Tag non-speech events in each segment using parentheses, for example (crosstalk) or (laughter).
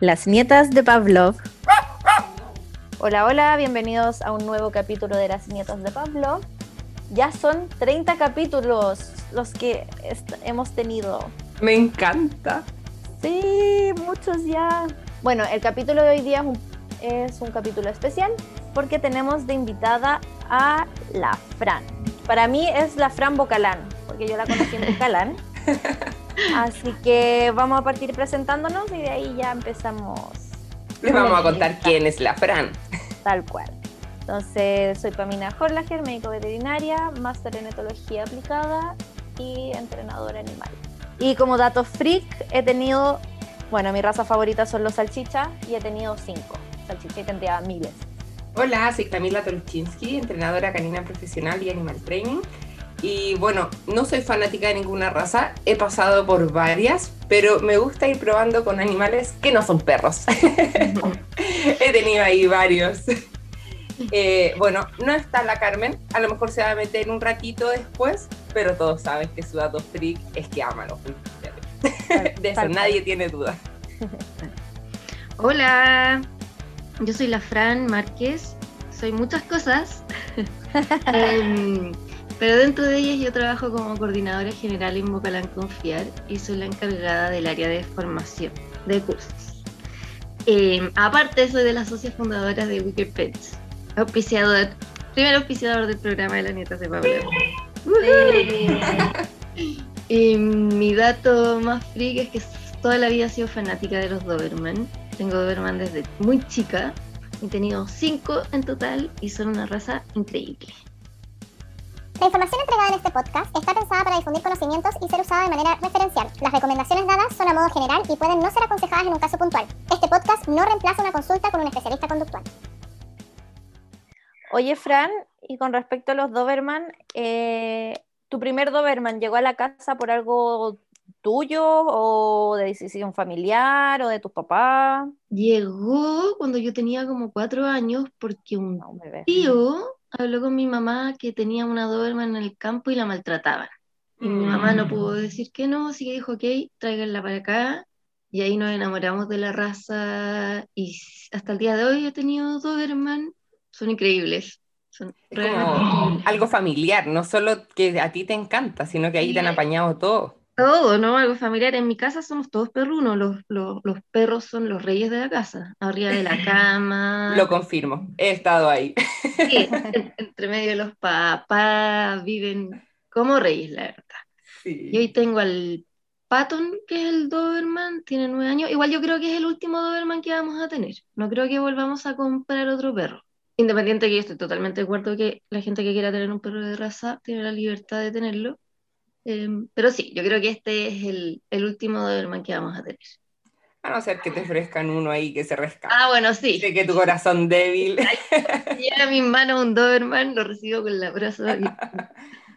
Las nietas de Pavlov. Hola, hola, bienvenidos a un nuevo capítulo de Las nietas de Pavlov. Ya son 30 capítulos los que hemos tenido. Me encanta. Sí, muchos ya. Bueno, el capítulo de hoy día es un, capítulo especial porque tenemos de invitada a la Fran. Para mí es la Fran Bocalán, porque yo la conocí en (laughs) Bocalán. Así que vamos a partir presentándonos y de ahí ya empezamos. Les vamos a contar quién es la Fran. Tal cual. Entonces, soy Pamina Horlager, médico veterinaria, máster en etología aplicada y entrenadora animal. Y como dato freak, he tenido, bueno, mi raza favorita son los salchichas y he tenido cinco. Salchicha tendría miles. Hola, soy Camila Tolchinsky, entrenadora canina profesional y animal training. Y bueno, no soy fanática de ninguna raza, he pasado por varias, pero me gusta ir probando con animales que no son perros. (laughs) he tenido ahí varios. (laughs) Eh, bueno, no está la Carmen, a lo mejor se va a meter un ratito después, pero todos saben que su dato freak es que ama los (laughs) De eso nadie tiene duda. Hola, yo soy la Fran Márquez, soy muchas cosas, em, pero dentro de ellas yo trabajo como coordinadora general en Bocalán Confiar y soy la encargada del área de formación de cursos. Em, aparte soy de las socias fundadoras de Wicked Pets, auspiciador, primer auspiciador del programa de las nietas de Pablo. y (laughs) mi dato más freak es que toda la vida he sido fanática de los Doberman. Tengo Doberman desde muy chica. He tenido cinco en total y son una raza increíble. La información entregada en este podcast está pensada para difundir conocimientos y ser usada de manera referencial. Las recomendaciones dadas son a modo general y pueden no ser aconsejadas en un caso puntual. Este podcast no reemplaza una consulta con un especialista conductual. Oye, Fran, y con respecto a los Doberman, eh, ¿tu primer Doberman llegó a la casa por algo tuyo o de decisión familiar o de tus papás? Llegó cuando yo tenía como cuatro años porque un tío habló con mi mamá que tenía una Doberman en el campo y la maltrataban. Y mi mamá no pudo mm. decir que no, así que dijo, ok, tráiganla para acá. Y ahí nos enamoramos de la raza y hasta el día de hoy he tenido Doberman son increíbles. Son como algo familiar, no solo que a ti te encanta, sino que ahí te han apañado todo. Todo, ¿no? Algo familiar. En mi casa somos todos perrunos, los, los, los, perros son los reyes de la casa, arriba de la cama. (laughs) Lo confirmo, he estado ahí. Sí, entre medio de los papás, viven como reyes, la verdad. Sí. Y hoy tengo al Patton, que es el Doberman, tiene nueve años. Igual yo creo que es el último Doberman que vamos a tener. No creo que volvamos a comprar otro perro. Independiente que yo estoy totalmente de acuerdo que la gente que quiera tener un perro de raza tiene la libertad de tenerlo. Em, pero sí, yo creo que este es el, el último Doberman que vamos a tener. A no ser que te ofrezcan uno ahí que se rescate. Ah, bueno, sí. Sé que tu corazón débil. llega a mis manos un Doberman, lo recibo con la brazo (laughs)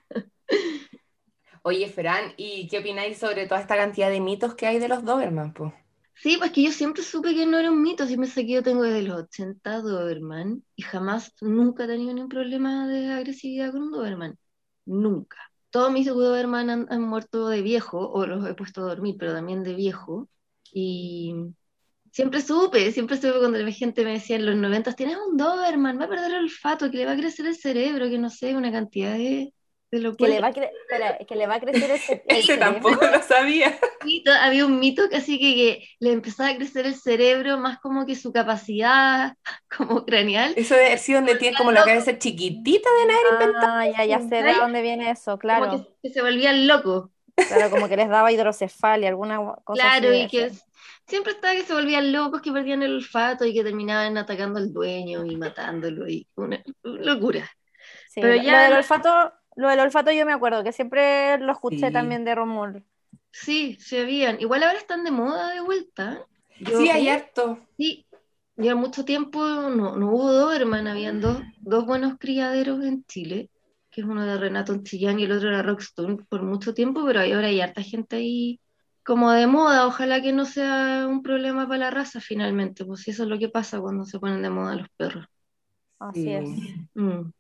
Oye, Fran, ¿y qué opináis sobre toda esta cantidad de mitos que hay de los Doberman? Pues? Sí, pues que yo siempre supe que no era un mito, siempre sé que yo tengo desde los 80 Doberman y jamás, nunca he tenido ningún problema de agresividad con un Doberman, nunca. Todos mis Doberman han, muerto de viejo, o los he puesto a dormir, pero también de viejo, y siempre supe, siempre supe cuando la gente me decía en los 90, tienes un Doberman, va a perder el olfato, que le va a crecer el cerebro, que no sé, una cantidad de, que, le va a que le va a crecer ese, (laughs) ese tampoco lo sabía. (laughs) había un mito que así que, le empezaba a crecer el cerebro más como que su capacidad (laughs) como craneal. Eso de haber sido donde tiene como la cabeza chiquitita de haber ah, inventado. ya, ya sé de dónde viene eso, claro. que, se volvían locos. Claro, como que les daba hidrocefalia, alguna cosa Claro, y que siempre estaba que se volvían locos, que perdían el olfato y que terminaban atacando al dueño y matándolo y una, locura. Pero ya el olfato lo del olfato yo me acuerdo, que siempre lo escuché también de Romul. Sí, se habían. Igual ahora están de moda de vuelta. sí, hay harto. Sí, ya mucho tiempo no, no hubo Doberman, habían dos, dos buenos criaderos en Chile, que es uno de Renato Chillán y el otro era Rockstone, por mucho tiempo, pero ahora hay harta gente ahí como de moda, ojalá que no sea un problema para la raza finalmente, pues eso es lo que pasa cuando se ponen de moda los perros. Así es. Mm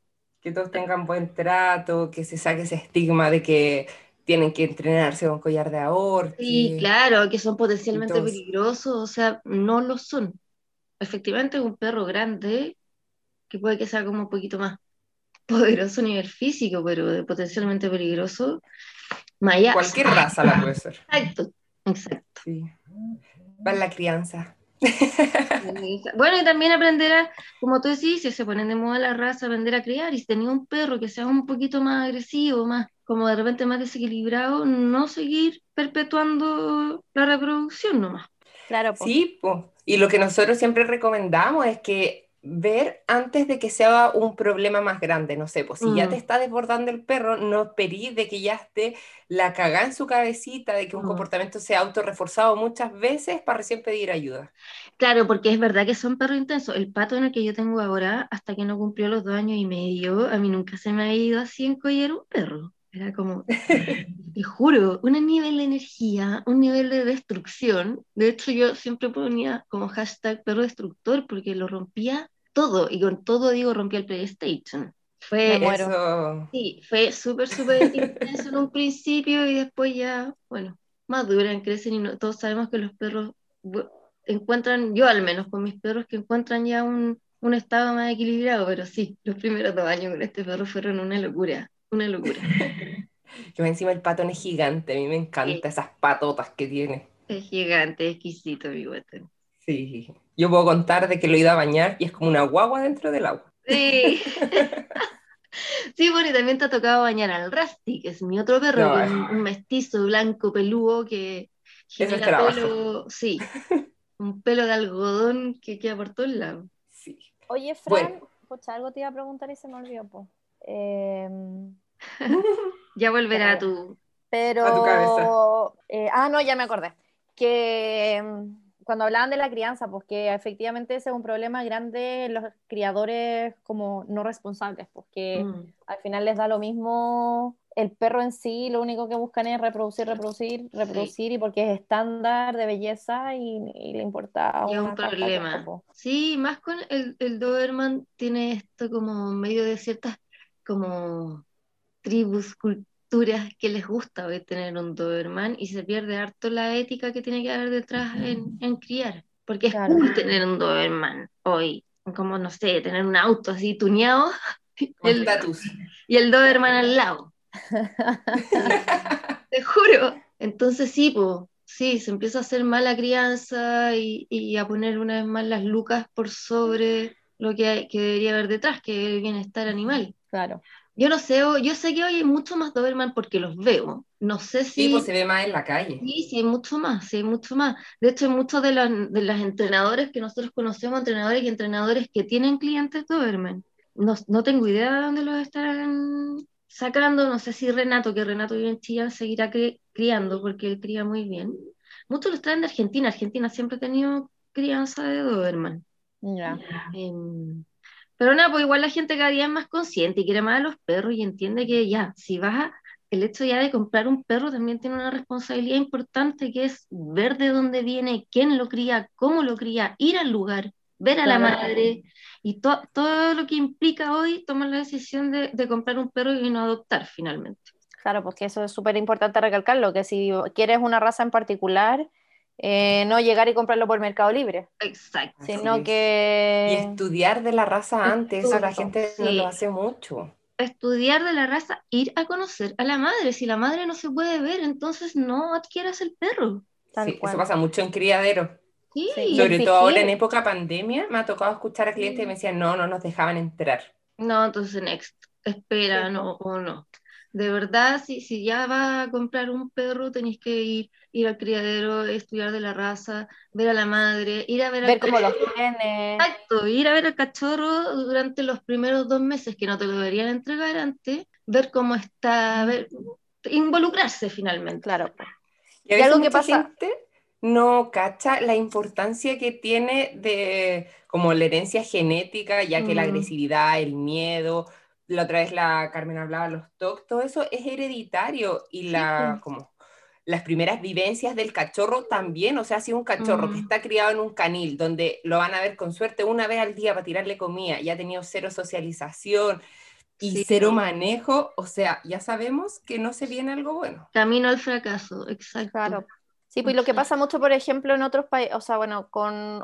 que todos tengan buen trato, que se saque ese estigma de que tienen que entrenarse con collar de ahorro. Sí, claro, que son potencialmente peligrosos, o sea, no lo son. Efectivamente, un perro grande, que puede que sea como un poquito más (laughs) poderoso a nivel físico, pero potencialmente peligroso, Maya. Cualquier raza la puede ser. (laughs) Exacto, exacto. Sí. Va la crianza. (laughs) bueno, y también aprender a, como tú decís, si se ponen de moda la raza, aprender a criar. Y si tenía un perro que sea un poquito más agresivo, más como de repente más desequilibrado, no seguir perpetuando la reproducción nomás. Claro, Sí, pues. y lo que nosotros siempre recomendamos es que ver antes de que sea un problema más grande, no sé, pues si ya te mm. está desbordando el perro, no esperís de que ya esté la cagada en su cabecita, de que un mm. comportamiento sea autorreforzado muchas veces para recién pedir ayuda. Claro, porque es verdad que son perros intensos. El pato en el que yo tengo ahora, hasta que no cumplió los dos años y medio, a mí nunca se me ha ido así en collar un perro. Era como, (laughs) te juro, un nivel de energía, un nivel de destrucción. De hecho, yo siempre ponía como hashtag perro destructor porque lo rompía todo, y con todo digo, rompí el PlayStation. Fue, sí, fue súper, súper (laughs) intenso en un principio y después ya, bueno, maduran, crecen y no, todos sabemos que los perros encuentran, yo al menos con mis perros, que encuentran ya un, un estado más equilibrado, pero sí, los primeros dos años con este perro fueron una locura, una locura. (laughs) Yo encima el patón es gigante, a mí me encanta esas patotas que tiene. Es gigante, exquisito mi guatón. Sí, yo puedo contar de que lo he ido a bañar y es como una guagua dentro del agua. Sí. (laughs) sí, bueno, y también te ha tocado bañar al Rusty, que es mi otro perro, un, mestizo blanco peludo que genera pelo, sí, un pelo de algodón que queda por todos lados. Sí. Oye, Fran, algo te iba a preguntar y se me olvidó, po. Em, (laughs) ya volverá a tu... Pero... A tu cabeza. Eh, ah, no, ya me acordé. Que em, cuando hablaban de la crianza, pues que efectivamente ese es un problema grande en los criadores como no responsables, porque pues mm. al final les da lo mismo el perro en sí, lo único que buscan es reproducir, reproducir, reproducir, y porque es estándar de belleza y, le importa. Y un problema. Sí, más con el, el Doberman tiene esto como medio de ciertas como tribus, culturas que les gusta hoy tener un Doberman y se pierde harto la ética que tiene que haber detrás en, en criar. Porque es cool tener un Doberman hoy, como no sé, tener un auto así tuñado (laughs) el, y el Doberman al lado. (laughs) Te juro. Entonces sí, pues, sí, se empieza a hacer mala crianza y, y, a poner una vez más las lucas por sobre lo que, hay, que debería haber detrás, que es el bienestar animal. Claro. Yo no sé, yo sé que hoy hay mucho más Doberman porque los veo. No sé si. Sí, pues se ve más en la calle. Sí, sí, hay mucho más, sí, hay mucho más. De hecho, hay muchos de, las, de las entrenadores que nosotros conocemos, entrenadores y entrenadores que tienen clientes Doberman. No, no tengo idea de dónde los estarán sacando. No sé si Renato, que Renato vive en Chillán, seguirá criando porque él cría muy bien. Muchos los traen de Argentina. Argentina siempre ha tenido crianza de Doberman. Ya. Em, pero nada, pues igual la gente cada día es más consciente y quiere más a los perros y entiende que ya, si vas a, el hecho ya de comprar un perro también tiene una responsabilidad importante que es ver de dónde viene, quién lo cría, cómo lo cría, ir al lugar, ver a la madre y todo lo que implica hoy tomar la decisión de, de comprar un perro y no adoptar finalmente. Claro, porque eso es súper importante recalcarlo, que si quieres una raza en particular, eh, no llegar y comprarlo por Mercado Libre. Exacto. Sino que... Y estudiar de la raza antes, eso la gente no lo hace mucho. Estudiar de la raza, ir a conocer a la madre. Si la madre no se puede ver, entonces no adquieras el perro. Sí, eso pasa mucho en criadero. Sí, Sobre todo ahora en época pandemia, me ha tocado escuchar a clientes y me decían, no, no nos dejaban entrar. No, entonces next, espera, no, o no de verdad, si, si ya vas a comprar un perro, tenéis que ir, ir al criadero, estudiar de la raza, ver a la madre, ir a ver, ver cómo lo tiene. Exacto, ir a ver al cachorro durante los primeros dos meses que no te lo deberían entregar antes, ver cómo está, ver, involucrarse finalmente. Claro. Y, algo que pasa no cacha la importancia que tiene de como la herencia genética, ya que la agresividad, el miedo, la otra vez la Carmen hablaba, los TOC, todo eso es hereditario y la, como, las primeras vivencias del cachorro también, o sea, si un cachorro que está criado en un canil, donde lo van a ver con suerte una vez al día para tirarle comida y ha tenido cero socialización, y cero manejo, o sea, ya sabemos que no se viene algo bueno. Camino al fracaso, exacto. Claro. Sí, pues lo que pasa mucho, por ejemplo, en otros países, o sea, bueno, con,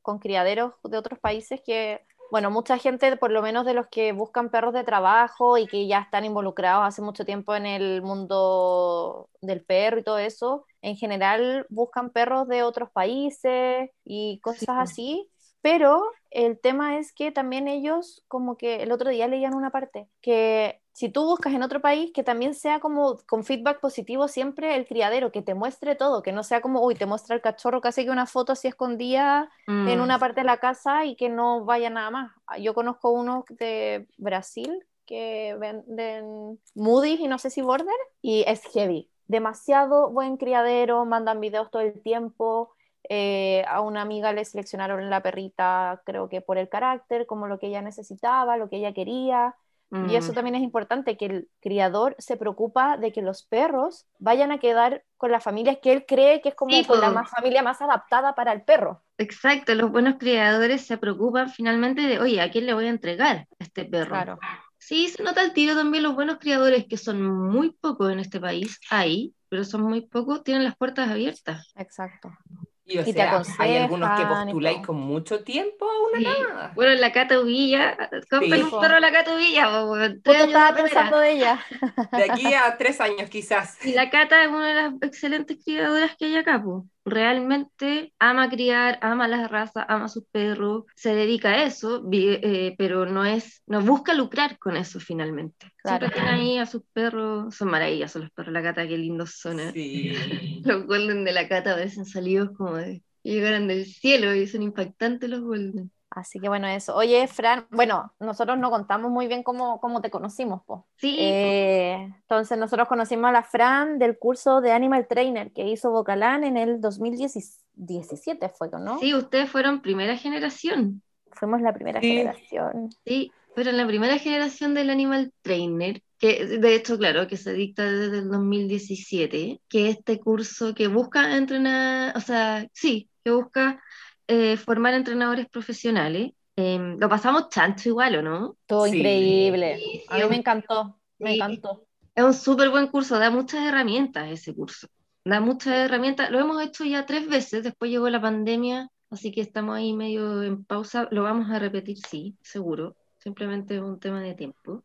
con criaderos de otros países que, bueno, mucha gente, por lo menos de los que buscan perros de trabajo y que ya están involucrados hace mucho tiempo en el mundo del perro y todo eso, en general buscan perros de otros países y cosas así pero el tema es que también ellos, como que el otro día leían una parte, que si tú buscas en otro país, que también sea como con feedback positivo siempre el criadero, que te muestre todo, que no sea como, uy, te muestra el cachorro casi que una foto así escondida en una mm. parte de la casa y que no vaya nada más. Yo conozco uno de Brasil que venden Moody's y no sé si Border, y es heavy. Demasiado buen criadero, mandan videos todo el tiempo, eh, a una amiga le seleccionaron la perrita, creo que por el carácter, como lo que ella necesitaba, lo que ella quería. Y eso mm. también es importante, que el criador se preocupa de que los perros vayan a quedar con las familias que él cree que es como la más, familia más adaptada para el perro. Exacto, los buenos criadores se preocupan finalmente de, oye, ¿a quién le voy a entregar este perro? Claro. Sí, se nota el tiro también los buenos criadores, que son muy pocos en este país, hay, pero son muy pocos, tienen las puertas abiertas. Exacto. Y, o sea, hay algunos que postuláis con mucho tiempo a una nada. Bueno, la Cata Uvilla, compren un perro a la Cata Uvilla. estaba pensando de ella. De aquí a tres años quizás. Y la Cata es una de las excelentes criadoras que hay acá, pues realmente ama criar, ama las razas, ama a sus perros, se dedica a eso, eh, pero no es, no busca lucrar con eso finalmente. Claro. Siempre tiene ahí a sus perros, son maravillosos los perros, la cata, qué lindos son. ¿eh? Sí. (laughs) los golden de la cata a veces han salido como de llegaran del cielo y son impactantes los golden. Así que bueno, eso. Oye, Fran, bueno, nosotros no contamos muy bien cómo, cómo te conocimos, po. Sí. Eh, entonces nosotros conocimos a la Fran del curso de Animal Trainer que hizo Bocalán en el 2017, fue, ¿no? Sí, ustedes fueron primera generación. Fuimos la primera generación. Sí, fueron la primera generación del Animal Trainer, que de hecho, claro, que se dicta desde el 2017, que este curso que busca entrenar, o sea, sí, que busca eh, formar entrenadores profesionales. Em, lo pasamos chancho igual, ¿o no? Todo increíble. a mí me encantó, me encantó. Es un súper buen curso, da muchas herramientas ese curso. Da muchas herramientas. Lo hemos hecho ya tres veces, después llegó la pandemia, así que estamos ahí medio en pausa. Lo vamos a repetir, sí, seguro. Simplemente es un tema de tiempo.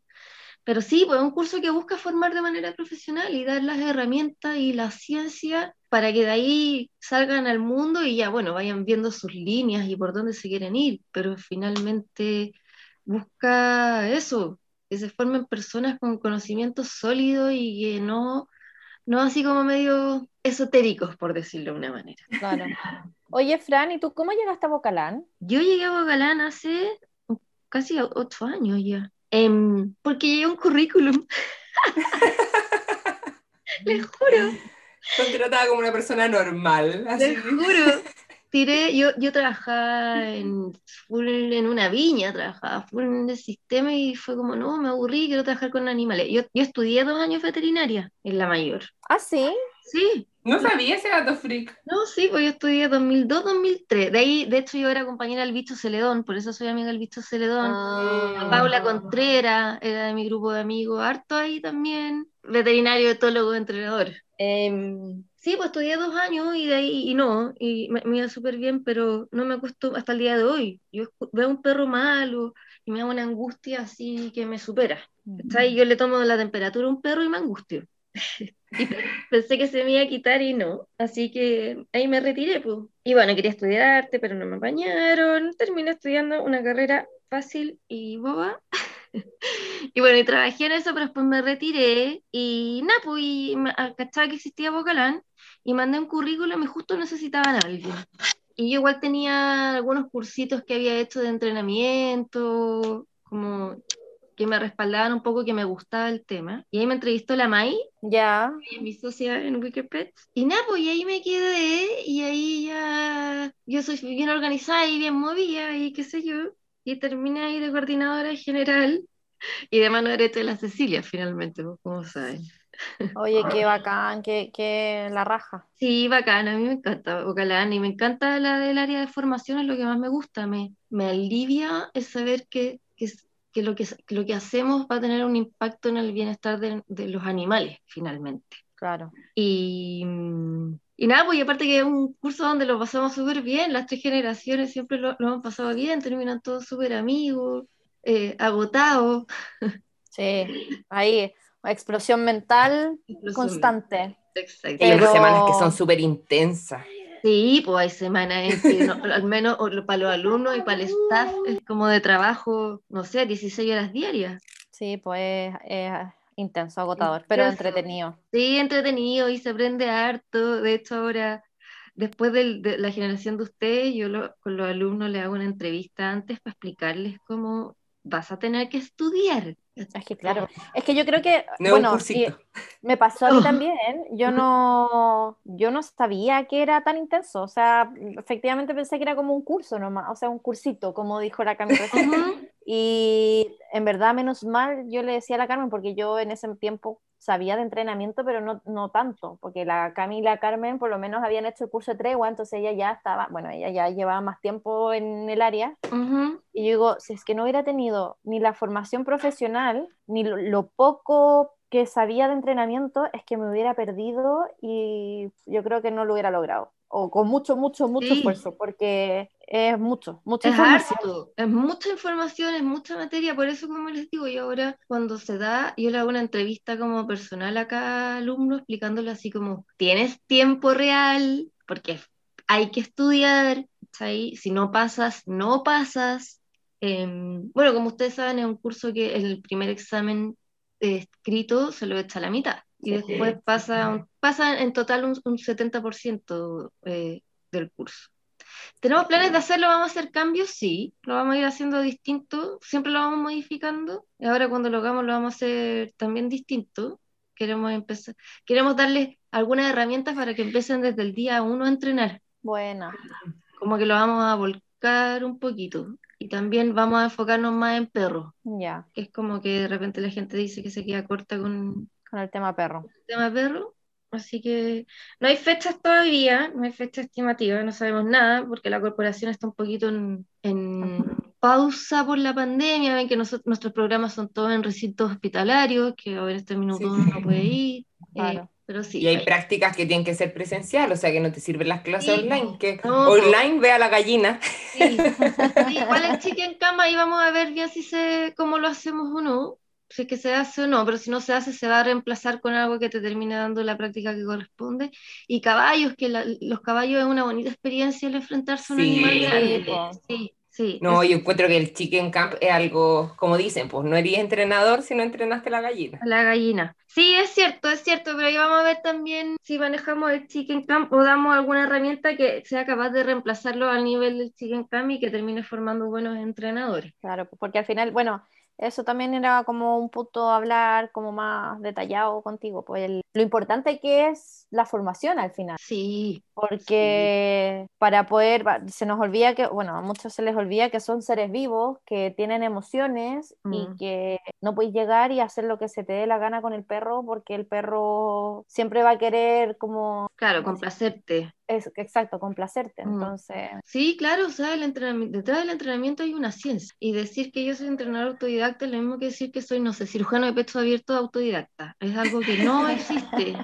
Pero sí, pues es un curso que busca formar de manera profesional y dar las herramientas y la ciencia para que de ahí salgan al mundo y ya, bueno, vayan viendo sus líneas y por dónde se quieren ir, pero finalmente busca eso, que se formen personas con conocimiento sólido y que no, no así como medio esotéricos, por decirlo de una manera. Claro. Oye, Fran, ¿y tú cómo llegaste a Bocalán? Yo llegué a Bocalán hace casi ocho años ya. Em, porque llegué un currículum. (laughs) Les juro. Contratada como una persona normal. Les juro. Tiré, yo, yo trabajaba en, en una viña, trabajaba full en el sistema y fue como, no, me aburrí, quiero trabajar con animales. Yo, yo estudié dos años veterinaria en la mayor. ¿Ah, sí? Sí. No sabía ese gato freak. No, sí, pues yo estudié 2002-2003. De ahí, de hecho, yo era compañera del bicho Celedón, por eso soy amiga del bicho Celedón. Ah. Paula Contreras era de mi grupo de amigos. Harto ahí también. Veterinario, etólogo, entrenador. Em, sí, pues estudié dos años y de ahí, y no, y me, iba súper bien, pero no me costó hasta el día de hoy. Yo veo un perro malo y me da una angustia así que me supera. ahí Yo le tomo la temperatura a un perro y me angustio. (laughs) y pensé que se me iba a quitar y no, así que ahí me retiré. Pues. Y bueno, quería estudiar arte, pero no me apañaron. Terminé estudiando una carrera fácil y boba. (laughs) (laughs) y bueno, y trabajé en eso, pero después me retiré y nada, pues y cachaba que existía Bocalán y mandé un currículum y justo necesitaban a alguien. Y yo igual tenía algunos cursitos que había hecho de entrenamiento, como que me respaldaban un poco, que me gustaba el tema. Y ahí me entrevistó la Mai, ya, mi socia en Wikipedia. Y nada, pues y ahí me quedé, y ahí ya, yo soy bien organizada y bien movida, y qué sé yo. Y terminé ahí de coordinadora general y de mano derecha de la Cecilia, finalmente, pues, como saben. Oye, qué (laughs) bacán, qué, qué, la raja. Sí, bacán, a mí me encanta Ocalán y me encanta la del área de formación, es lo que más me gusta, me, me alivia el saber que, que que lo que, lo que hacemos va a tener un impacto en el bienestar de, de los animales, finalmente. Claro. Y, y nada, pues y aparte que es un curso donde lo pasamos súper bien, las tres generaciones siempre lo, lo, han pasado bien, terminan todos súper amigos, eh, agotados. Sí, ahí, explosión mental constante. Exacto. Hay semanas que son súper intensas. Sí, pues hay semanas en que (laughs) al menos para los alumnos y para el staff es como de trabajo, no sé, 16 horas diarias. Sí, pues es, intenso, agotador, pero entretenido. Sí, entretenido y se aprende harto. De hecho, ahora, después de la generación de ustedes, yo con los alumnos les hago una entrevista antes para explicarles cómo vas a tener que estudiar. Es que claro, es que yo creo que, bueno, me pasó a mí también, yo no, yo no sabía que era tan intenso, o sea, efectivamente pensé que era como un curso nomás, o sea, un cursito, como dijo la Carmen y en verdad, menos mal, yo le decía a la Carmen, porque yo en ese tiempo sabía de entrenamiento, pero no, no tanto, porque la Camila Carmen por lo menos habían hecho el curso de tregua, entonces ella ya estaba, bueno, ella ya llevaba más tiempo en el área. Y yo digo, si es que no hubiera tenido ni la formación profesional, ni lo, poco que sabía de entrenamiento, es que me hubiera perdido y yo creo que no lo hubiera logrado. O con mucho, mucho, mucho esfuerzo, porque es mucho, mucha es información. es mucha información, es mucha materia, por eso como les digo, y ahora cuando se da, yo le hago una entrevista como personal a cada alumno explicándole así como, tienes tiempo real, porque hay que estudiar, si no pasas, no pasas. Em, bueno, como ustedes saben, es un curso que el primer examen escrito se lo echa a la mitad y después pasa, pasa en total un, un 70% eh, del curso. ¿Tenemos planes de hacerlo? ¿Vamos a hacer cambios? Sí, lo vamos a ir haciendo distinto, siempre lo vamos modificando y ahora cuando lo hagamos lo vamos a hacer también distinto. Queremos empezar, queremos darles algunas herramientas para que empiecen desde el día uno a entrenar. Bueno. Como que lo vamos a volcar un poquito y también vamos a enfocarnos más en perros. Ya. Que es como que de repente la gente dice que se queda corta con, con el tema perro. El tema perro. Así que no hay fechas todavía, no hay fecha estimativa, no sabemos nada, porque la corporación está un poquito en, pausa por la pandemia, ven que nosotros, nuestros programas son todos en recintos hospitalarios, que ahora este minuto uno no puede ir. Eh, pero sí, y hay, prácticas que tienen que ser presencial, o sea que no te sirven las clases online, que online ve a la gallina. Sí, igual el chicken cama y vamos a ver bien si se, cómo lo hacemos o no si es que se hace o no, pero si no se hace, se va a reemplazar con algo que te termine dando la práctica que corresponde. Y caballos, que los caballos es una bonita experiencia el enfrentarse a un animal grande. Sí, sí. No, yo encuentro que el chicken camp es algo, como dicen, pues no eres entrenador si no entrenaste la gallina. La gallina. Sí, es cierto, es cierto, pero ahí vamos a ver también si manejamos el chicken camp o damos alguna herramienta que sea capaz de reemplazarlo al nivel del chicken camp y que termine formando buenos entrenadores. Claro, porque al final, bueno, eso también era como un punto hablar como más detallado contigo, pues lo importante que es la formación al final. Sí. Porque para poder, se nos olvida que, bueno, a muchos se les olvida que son seres vivos, que tienen emociones y mm. que no puedes llegar y hacer lo que se te dé la gana con el perro porque el perro siempre va a querer como... Claro, complacerte. Es, exacto, complacerte. Entonces. Sí, claro, o sea, el entrenamiento, detrás del entrenamiento hay una ciencia. Y decir que yo soy entrenador autodidacta es lo mismo que decir que soy, no sé, cirujano de pecho abierto autodidacta. Es algo que no (laughs) existe.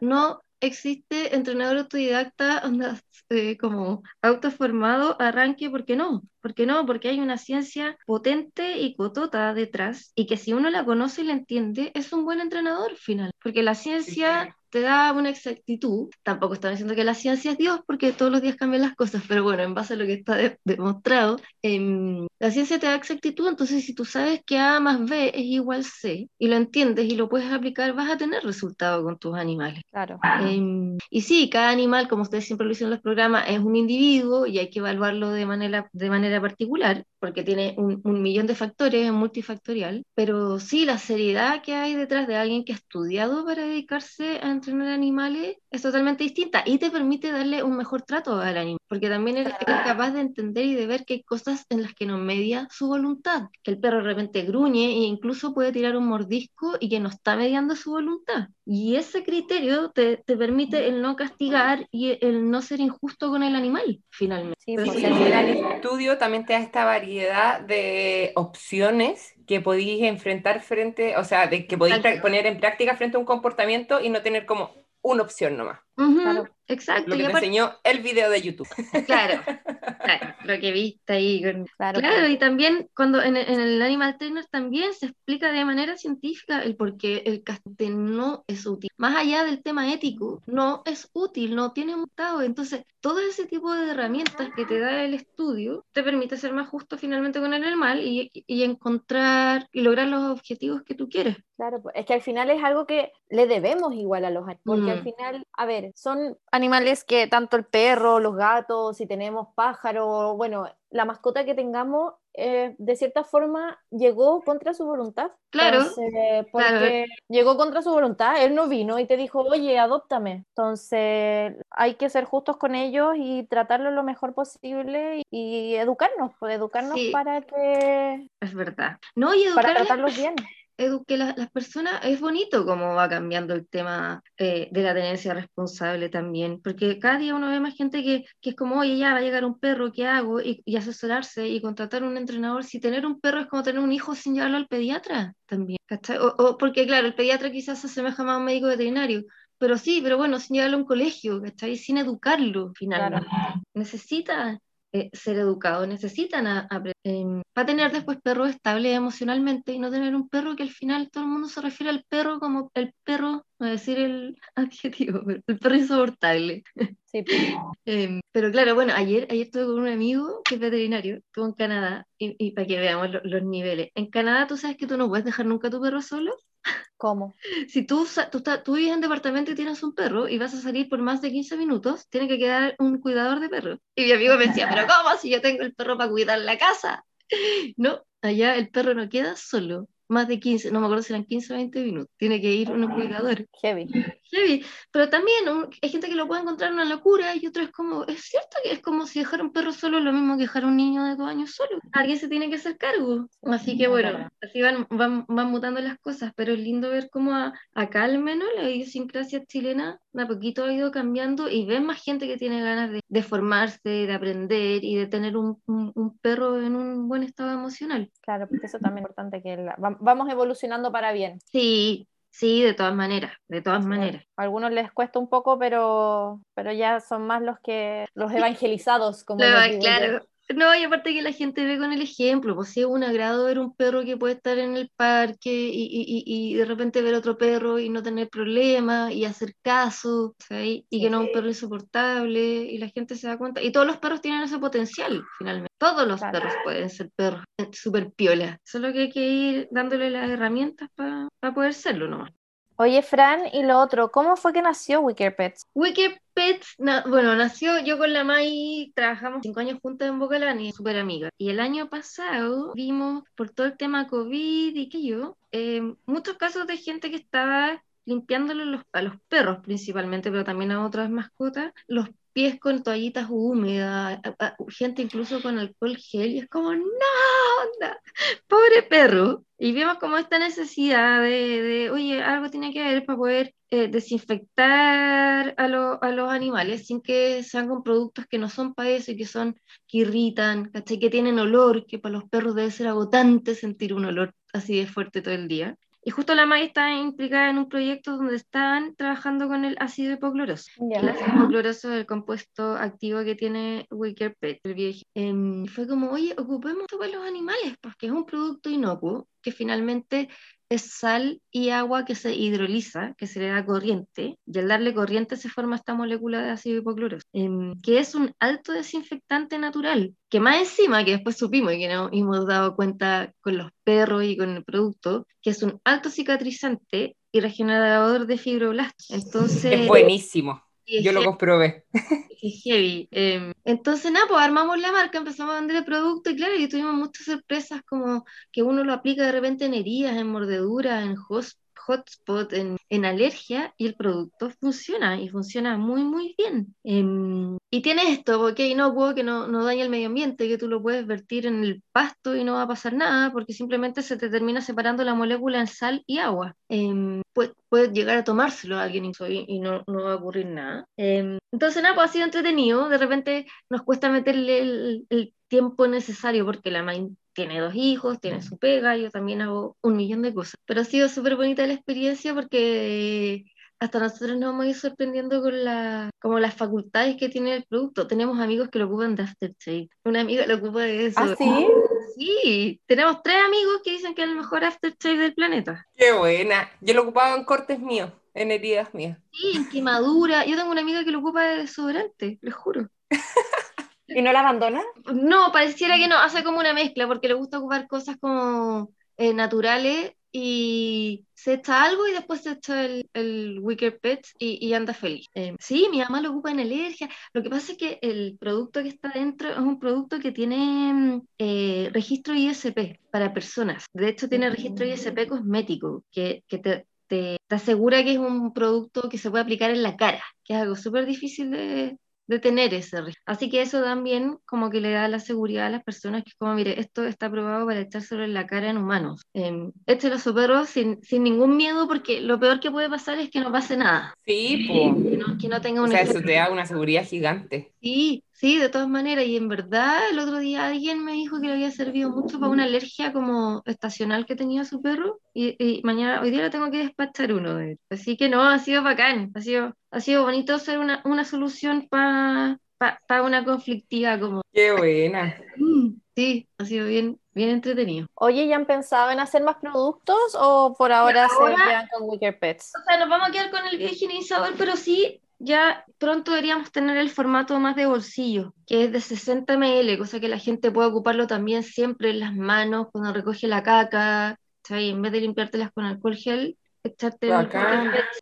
No existe entrenador autodidacta (laughs) eh, como autoformado, arranque, ¿por qué no? ¿Por qué no? Porque hay una ciencia potente y cotota detrás y que si uno la conoce y la entiende, es un buen entrenador final. Porque la ciencia te da una exactitud. Tampoco están diciendo que la ciencia es Dios, porque todos los días cambian las cosas, pero bueno, en base a lo que está demostrado, em, la ciencia te da exactitud, entonces si tú sabes que A más B es igual C, y lo entiendes y lo puedes aplicar, vas a tener resultado con tus animales. Claro. Em, y sí, cada animal, como ustedes siempre lo dicen en los programas, es un individuo y hay que evaluarlo de manera, de manera particular, porque tiene un, un millón de factores, es multifactorial, pero sí, la seriedad que hay detrás de alguien que ha estudiado para dedicarse a entrenar animales es totalmente distinta y te permite darle un mejor trato al animal, porque también eres, capaz de entender y de ver que hay cosas en las que no media su voluntad, que el perro de repente gruñe e incluso puede tirar un mordisco y que no está mediando su voluntad. Y ese criterio te, te permite el no castigar y el no ser injusto con el animal, finalmente. Sí, porque al final el estudio también te da esta variedad de opciones que podéis enfrentar frente, o sea, de que podéis poner en práctica frente a un comportamiento y no tener como una opción nomás. Exacto. Lo que te enseñó el video de YouTube. Claro, (laughs) claro, lo que viste ahí. Claro, y también cuando en, el Animal Trainer también se explica de manera científica el por qué el caste no es útil. Más allá del tema ético, no es útil, no tiene mutado. Entonces, todo ese tipo de herramientas que te da el estudio te permite ser más justo finalmente con el animal y, y encontrar y lograr los objetivos que tú quieres. Claro, pues, es que al final es algo que le debemos igual a los animales, porque al mm. final, a ver, son animales que tanto el perro, los gatos, si tenemos pájaros, bueno, la mascota que tengamos, eh, de cierta forma llegó contra su voluntad. Claro. porque llegó contra su voluntad, él no vino y te dijo, oye, adóptame. Entonces, hay que ser justos con ellos y tratarlo lo mejor posible y, educarnos, pues, educarnos para que... Es verdad. No, y Para tratarlos bien eduque las, las personas, es bonito cómo va cambiando el tema eh, de la tenencia responsable también, porque cada día uno ve más gente que, que es como, oye, ya va a llegar un perro, ¿qué hago? Y, y, asesorarse y contratar un entrenador. Si tener un perro es como tener un hijo sin llevarlo al pediatra también, O, o, porque claro, el pediatra quizás se asemeja más a un médico veterinario, pero sí, pero bueno, sin llevarlo a un colegio, ¿cachai? Sin educarlo, finalmente. Necesita eh, ser educado, necesitan aprender. Em, para tener después perros estables emocionalmente y no tener un perro que al final todo el mundo se refiere al perro como el perro, no decir el (laughs) adjetivo, el perro insoportable. Sí. Pues. (laughs) Em, pero claro, bueno, ayer, ayer estuve con un amigo que es veterinario, estuvo en Canadá, y, y para que veamos los niveles. En Canadá tú sabes que tú no puedes dejar nunca a tu perro solo. ¿Cómo? (laughs) Si tú, tú, tú, vives en departamento y tienes un perro y vas a salir por más de 15 minutos, tiene que quedar un cuidador de perro. Y mi amigo me decía, pero ¿cómo si yo tengo el perro para cuidar la casa? No, allá el perro no queda solo más de 15, no me acuerdo si eran 15 o 20 minutos. Tiene que ir un cuidador. Heavy. Heavy. Pero también hay gente que lo puede encontrar una locura y otro es como, es cierto que es como si dejar un perro solo lo mismo que dejar un niño de dos años solo. Alguien se tiene que hacer cargo. Así que bueno, así van, van, van mutando las cosas, pero es lindo ver cómo acá al menos la idiosincrasia chilena a poquito ha ido cambiando y ves más gente que tiene ganas de, de formarse, de aprender y de tener un, un, perro en un buen estado emocional. Claro, porque eso también es importante, que vamos evolucionando para bien. Sí, sí, de todas maneras, de todas maneras. A algunos les cuesta un poco, pero, pero ya son más los que los (laughs) evangelizados, como claro, no, y aparte que la gente ve con el ejemplo, pues si es un agrado ver un perro que puede estar en el parque y, y, y de repente ver otro perro y no tener problemas y hacer caso, ¿sí? y que no es un perro insoportable, y la gente se da cuenta. Y todos los perros tienen ese potencial, finalmente. Todos los perros pueden ser perros súper piola. Solo que hay que ir dándole las herramientas para poder serlo nomás. Oye, Fran, y lo otro, ¿cómo fue que nació Wicker Pets? Wicker Pets, bueno, nació yo con la Mai, trabajamos cinco años juntas en Bocalani, súper amiga. Y el año pasado vimos, por todo el tema COVID y que yo, eh, muchos casos de gente que estaba limpiándole los, a los perros principalmente, pero también a otras mascotas, los pies con toallitas húmedas, gente incluso con alcohol gel, y es como, no, onda, pobre perro. Y vemos como esta necesidad de, oye, algo tiene que haber para poder eh, desinfectar a, a, los animales sin que sean con productos que no son para eso y que son, que irritan, que tienen olor, que para los perros debe ser agotante sentir un olor así de fuerte todo el día. Y justo la MAI está implicada en un proyecto donde están trabajando con el ácido hipocloroso. El ácido hipocloroso es el compuesto activo que tiene Wicker Pet. Eh, fue como, oye, ocupemos esto para los animales, porque es un producto inocuo que finalmente es sal y agua que se hidroliza, que se le da corriente, y al darle corriente se forma esta molécula de ácido hipocloroso, em, que es un alto desinfectante natural, que más encima, que después supimos y que nos hemos dado cuenta con los perros y con el producto, que es un alto cicatrizante y regenerador de fibroblastos. Entonces, es buenísimo. Yo lo comprobé. Es heavy. Em, entonces, nada, pues armamos la marca, empezamos a vender el producto y claro, y tuvimos muchas sorpresas como que uno lo aplica de repente en heridas, en mordeduras, en host hotspot en, en, alergia y el producto funciona y funciona muy muy bien. Em, y tiene esto, porque inocuo, que no, no daña el medio ambiente, que tú lo puedes vertir en el pasto y no va a pasar nada porque simplemente se te termina separando la molécula en sal y agua. Eh, puede, llegar a tomárselo a alguien y, no, no, va a ocurrir nada. Em, entonces nada, pues ha sido entretenido, de repente nos cuesta meterle el, el tiempo necesario porque la tiene dos hijos, tiene su pega, yo también hago un millón de cosas. Pero ha sido súper bonita la experiencia porque hasta nosotros nos a ir sorprendiendo con la, como las facultades que tiene el producto. Tenemos amigos que lo ocupan de aftershave. Una amiga lo ocupa de eso. ¿Ah, sí? Sí, tenemos tres amigos que dicen que es el mejor aftershave del planeta. Qué buena. Yo lo ocupaba en cortes míos, en heridas mías. Sí, en quemadura. Yo tengo una amiga que lo ocupa de desodorante, les juro. (laughs) ¿Y no la abandona? No, pareciera que no, hace como una mezcla, porque le gusta ocupar cosas como eh, naturales y se echa algo y después se echa el, el Wicker Pets y, anda feliz. Eh, sí, mi mamá lo ocupa en alergia. Lo que pasa es que el producto que está dentro es un producto que tiene eh, registro ISP para personas. De hecho, tiene registro ISP cosmético, que, que te, te, te, asegura que es un producto que se puede aplicar en la cara, que es algo súper difícil de, de tener ese riesgo. Así que eso también como que le da la seguridad a las personas que como, mire, esto está aprobado para echárselo en la cara en humanos. Eh, échelo a su perro sin, sin, ningún miedo porque lo peor que puede pasar es que no pase nada. Sí, (laughs) pues. Que no, que no tenga un O sea, eso te da una seguridad gigante. Sí, sí, de todas maneras. Y en verdad, el otro día alguien me dijo que le había servido mucho para una alergia como estacional que tenía su perro. Y, y mañana, hoy día le tengo que despachar uno de él. Así que no, ha sido bacán. Ha sido, ha sido bonito ser una, una solución para pa, una conflictiva como... Qué buena. Mm, sí, ha sido bien, bien entretenido. Oye, ¿ya han pensado en hacer más productos o por ahora, ahora se quedan con Wicker Pets? O sea, nos vamos a quedar con el higienizador, pero sí ya pronto deberíamos tener el formato más de bolsillo, que es de 60 ml, cosa que la gente puede ocuparlo también siempre en las manos cuando recoge la caca, ¿sabes? en vez de limpiártelas con alcohol gel, echarte el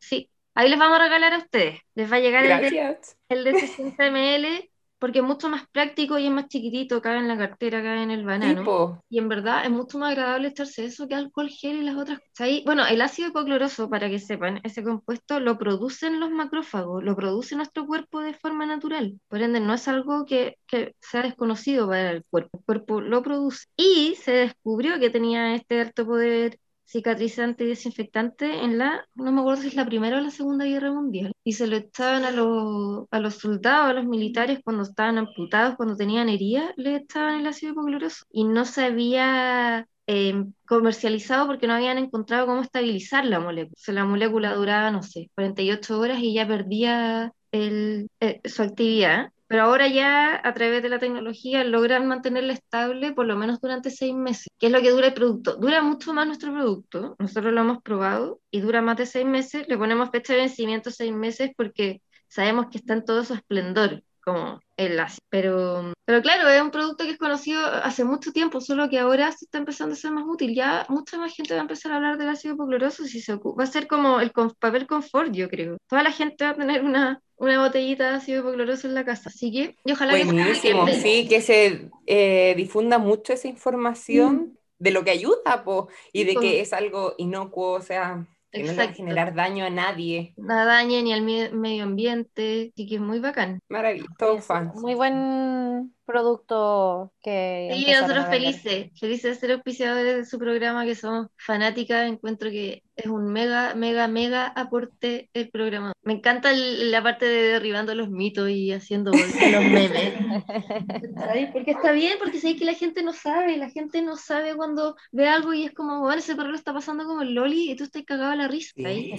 Sí, ahí les vamos a regalar a ustedes. Les va a llegar el de, el de 60 ml porque es mucho más práctico y es más chiquitito, cabe en la cartera, cabe en el banano. Tipo. Y en verdad es mucho más agradable echarse eso que alcohol gel y las otras cosas. Bueno, el ácido hipocloroso, para que sepan, ese compuesto lo producen los macrófagos, lo produce nuestro cuerpo de forma natural. Por ende, no es algo que, que sea desconocido para el cuerpo. El cuerpo lo produce. Y se descubrió que tenía este alto poder cicatrizante y desinfectante en la, no me acuerdo si es la Primera o la Segunda Guerra Mundial, y se lo echaban a los, a los soldados, a los militares cuando estaban amputados, cuando tenían heridas, le echaban el ácido hipocloroso y no se había eh, comercializado porque no habían encontrado cómo estabilizar la molécula. O sea, la molécula duraba, no sé, 48 horas y ya perdía el, eh, su actividad pero ahora ya a través de la tecnología logran mantenerla estable por lo menos durante seis meses, que es lo que dura el producto. Dura mucho más nuestro producto, nosotros lo hemos probado y dura más de seis meses, le ponemos fecha de vencimiento seis meses porque sabemos que está en todo su esplendor como el ácido. Pero, pero claro, es un producto que es conocido hace mucho tiempo, solo que ahora se está empezando a ser más útil. Ya mucha más gente va a empezar a hablar del ácido hipocloroso si se ocupa. Va a ser como el papel confort, yo creo. Toda la gente va a tener una, una botellita de ácido hipocloroso en la casa. Así que, y ojalá Buenísimo, que sí, que se eh, difunda mucho esa información mm. de lo que ayuda po, y de que es algo inocuo, o sea, que no va a generar daño a nadie. Nada daña ni al medio ambiente, así que es muy bacán. Maravilloso, fans. Muy buen producto que... Sí, nosotros felices, felices de ser auspiciadores de su programa, que somos fanáticas, encuentro que es un mega, mega, mega aporte el programa. Me encanta la parte de derribando los mitos y haciendo los memes. (laughs) Porque está bien, porque sé que la gente no sabe, la gente no sabe cuando ve algo y es como, bueno, ese perro lo está pasando como el loli y tú estás cagado a la risa. Sí,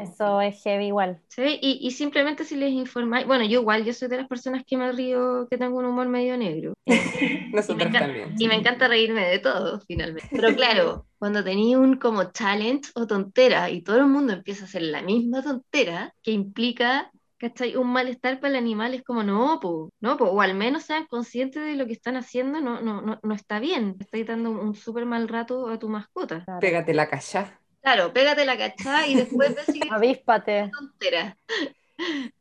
eso es heavy igual. ¿sí? Y, y simplemente si les informáis, bueno, yo igual, yo soy de las personas que me río, que tengo un humor medio negro. (laughs) Nosotros y también. Y me encanta reírme de todo, finalmente. Pero claro, (laughs) cuando tenía un como challenge o tontera y todo el mundo empieza a hacer la misma tontera, que implica ¿cachai? Un malestar para el animal es como, no, po, no, po, o al menos sean conscientes de lo que están haciendo, no, no, no, no está bien, estáis dando un súper mal rato a tu mascota. Pégate la cachá. Claro, pégate la cachá y después (laughs) decir Avíspate. Tontera.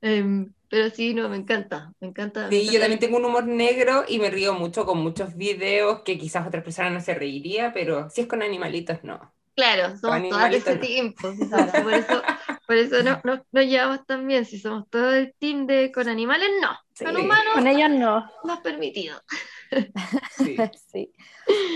Em, pero sí, no, me encanta, me encanta. Sí, yo también tengo un humor negro y me río mucho con muchos videos que quizás otras personas no se reiría, pero si es con animalitos, no. Claro, somos todas de ese tiempo. Por eso, por eso no, no, no, llevamos tan bien. Si somos todo el team de con animales, no. Con humanos, con ellos no. No permitido. (laughs) Sí.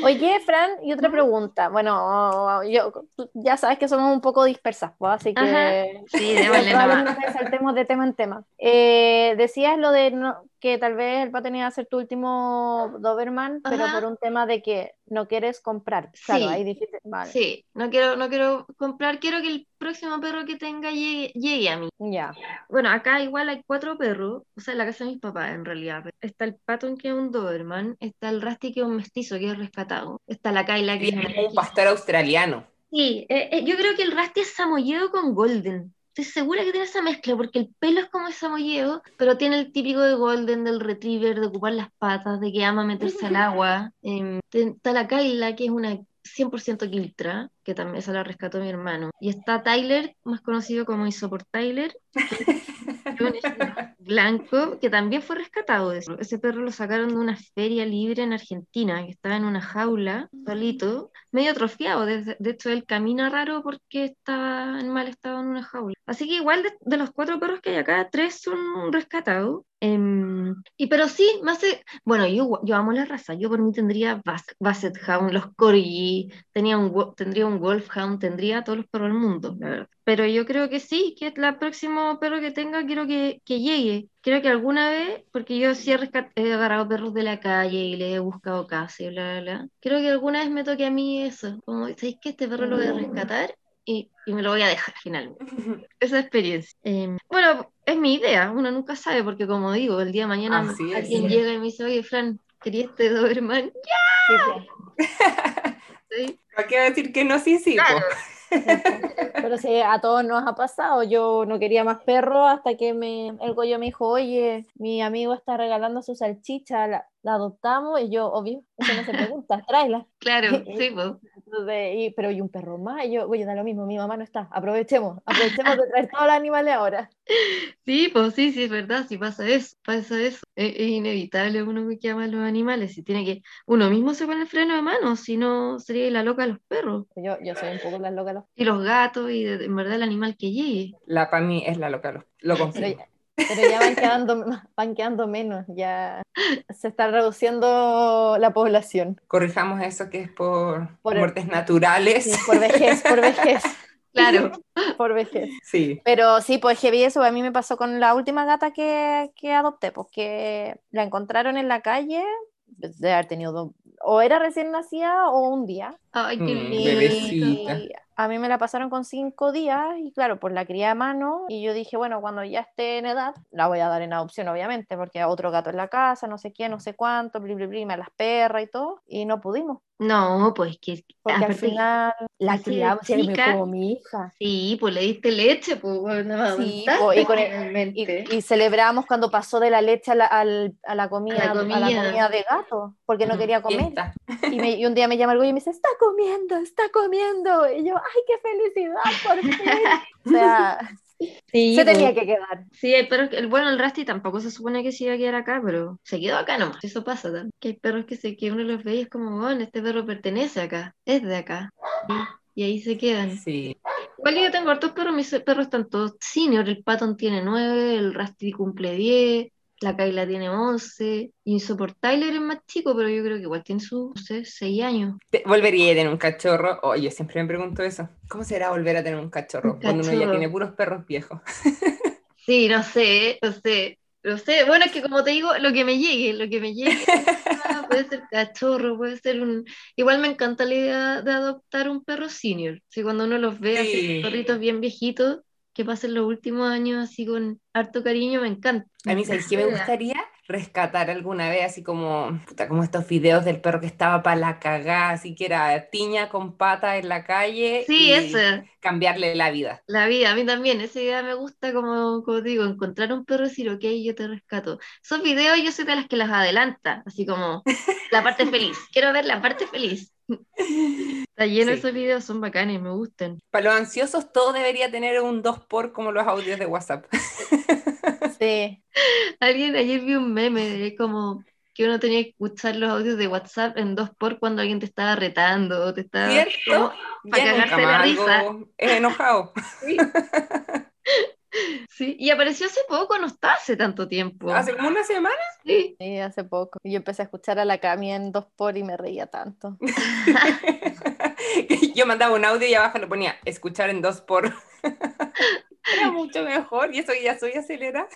Oye, Fran, y otra pregunta. Bueno, yo, ya sabes que somos un poco dispersas, pues, así que (laughs) sí, probablemente saltemos de tema en tema. Eh, decías lo de que tal vez el pato iba a ser tu último Doberman, pero por un tema de que no quieres comprar. Claro, ahí dijiste, vale. Sí, no quiero, no quiero comprar, quiero que el próximo perro que tenga llegue, a mí. Ya. Bueno, acá igual hay cuatro perros, o sea, en la casa de mis papás en realidad. Está el Patton que es un Doberman, está el Rusty que es un mestizo que es rescatado, está la Kyla que es un pastor australiano. Sí, eh, eh, yo creo que el Rusty es samoyedo con Golden. Estoy segura que tiene esa mezcla, porque el pelo es como ese molleo, pero tiene el típico de Golden, del retriever, de ocupar las patas, de que ama meterse al agua. Eh, está la Kyla, que es una 100% Kiltra, que también se la rescató mi hermano. Y está Tyler, más conocido como Hizo por Tyler, (laughs) blanco, que también fue rescatado de eso. Ese perro lo sacaron de una feria libre en Argentina, que estaba en una jaula, solito, medio atrofiado. De, hecho, él camina raro porque estaba en mal estado en una jaula. Así que igual de, los cuatro perros que hay acá, tres son rescatados. Em, y pero sí, más bueno, yo, yo amo la raza, yo por mí tendría Basset Hound, los Corgi, tenía un, tendría un Wolfhound, tendría todos los perros del mundo, la verdad. Pero yo creo que sí, que el próximo perro que tenga quiero que, que llegue. Quiero que alguna vez, porque yo sí he, agarrado perros de la calle y le he buscado casa y bla, bla, bla. Quiero que alguna vez me toque a mí eso. Como, ¿sabéis que este perro lo voy a rescatar? Y, y, me lo voy a dejar finalmente. (laughs) Esa experiencia. Em, bueno, es mi idea, uno nunca sabe, porque como digo, el día de mañana alguien llega y me dice, oye, Fran, ¿querías este Doberman? ¡Ya! ¿Sí? (laughs) ¿Para qué decir que no? Sí, sí. (laughs) Pero sí, a todos nos ha pasado. Yo no quería más perro hasta que me, el Goyo me dijo, oye, mi amigo está regalando su salchicha, la, adoptamos. Y yo, obvio, eso no se pregunta, tráela. Claro, (laughs) sí, pues. Y, pero y un perro más, y yo, oye, da lo mismo, mi mamá no está, aprovechemos, aprovechemos de traer todos los animales ahora. (laughs) Sí, pues sí, sí, es verdad, si pasa eso, pasa eso. Es, inevitable uno que llama a los animales, si tiene que, uno mismo se pone el freno de mano, si no sería la loca de los perros. Yo, yo soy un poco la loca de los Y los gatos, y en verdad el animal que llegue. La para mí es la loca, lo, lo confirmo. Pero ya van quedando, (laughs) van quedando menos, ya se está reduciendo la población. Corrijamos eso que es por, muertes naturales. por vejez, por vejez. (laughs) Claro. Por vejez. Sí. Pero sí, pues heavy eso. A mí me pasó con la última gata que, que adopté, porque la encontraron en la calle, de haber tenido dos, o era recién nacida o un día. Ay, qué mm, a mí me la pasaron con cinco días y claro, pues la cría a mano y yo dije, bueno, cuando ya esté en edad, la voy a dar en adopción obviamente, porque hay otro gato en la casa, no sé quién, no sé cuánto, bli, bli, bli, me las perras y todo, y no pudimos. No, pues que porque al final la criamos como mi hija. Sí, pues le diste leche, pues sí, pues, y, con y, celebramos cuando pasó de la leche a la, a la, comida, a la comida, de gato, porque no quería comer. Y, me, y, un día me llama el güey y me dice, está comiendo, está comiendo. Y yo, ay, qué felicidad, por (laughs) fin. o sea, se tenía que quedar. Sí, pero el, bueno, el Rusty tampoco se supone que se iba a quedar acá, pero se quedó acá nomás. Eso pasa, ¿no? Que hay perros que, se, que uno los ve y es como, bueno, este perro pertenece acá, es de acá. Y, ahí se quedan. Sí. Igual yo tengo hartos perros, mis perros están todos senior. El Patton tiene nueve, el Rusty cumple diez, la Kayla tiene 11, y por Tyler es más chico, pero yo creo que igual tiene sus, no sé, 6 años. ¿Volvería a tener un cachorro? Oye, siempre me pregunto eso. ¿Cómo será volver a tener un cachorro, cuando uno ya tiene puros perros viejos? (laughs) sí, no sé, no sé. No sé, bueno, es que como te digo, lo que me llegue, lo que me llegue, (laughs) puede ser cachorro, puede ser un... Igual me encanta la idea de adoptar un perro senior, si cuando uno los ve así, perritos bien viejitos, que pasen los últimos años así con harto cariño, me encanta. A mí, ¿sabes qué me gustaría? Rescatar alguna vez, así como, como estos videos del perro que estaba para la cagada, así que era tiña con pata en la calle. Sí, y Cambiarle la vida. La vida, a mí también, esa idea me gusta, como, como digo, encontrar un perro y decir, ok, yo te rescato. Esos videos yo soy de las que las adelanta, así como la parte feliz. Quiero ver la parte feliz. Está lleno esos videos, son bacanes, me gustan. Para los ansiosos todo debería tener un 2 por como los audios de WhatsApp. (laughs) Sí. Alguien ayer vi un meme de como que uno tenía que escuchar los audios de WhatsApp en 2 por cuando alguien te estaba retando, te estaba ¿Cierto? para cagarte la risa. Es enojado. Sí. (laughs) (laughs) Sí, y apareció hace poco, no está hace tanto tiempo. ¿Hace como una semana? Sí. Sí, hace poco. Y yo empecé a escuchar a la Cami en dos por y me reía tanto. (laughs) yo mandaba un audio y abajo lo ponía, escuchar en dos por. (laughs) (laughs) Era mucho mejor, y eso que ya soy acelerada.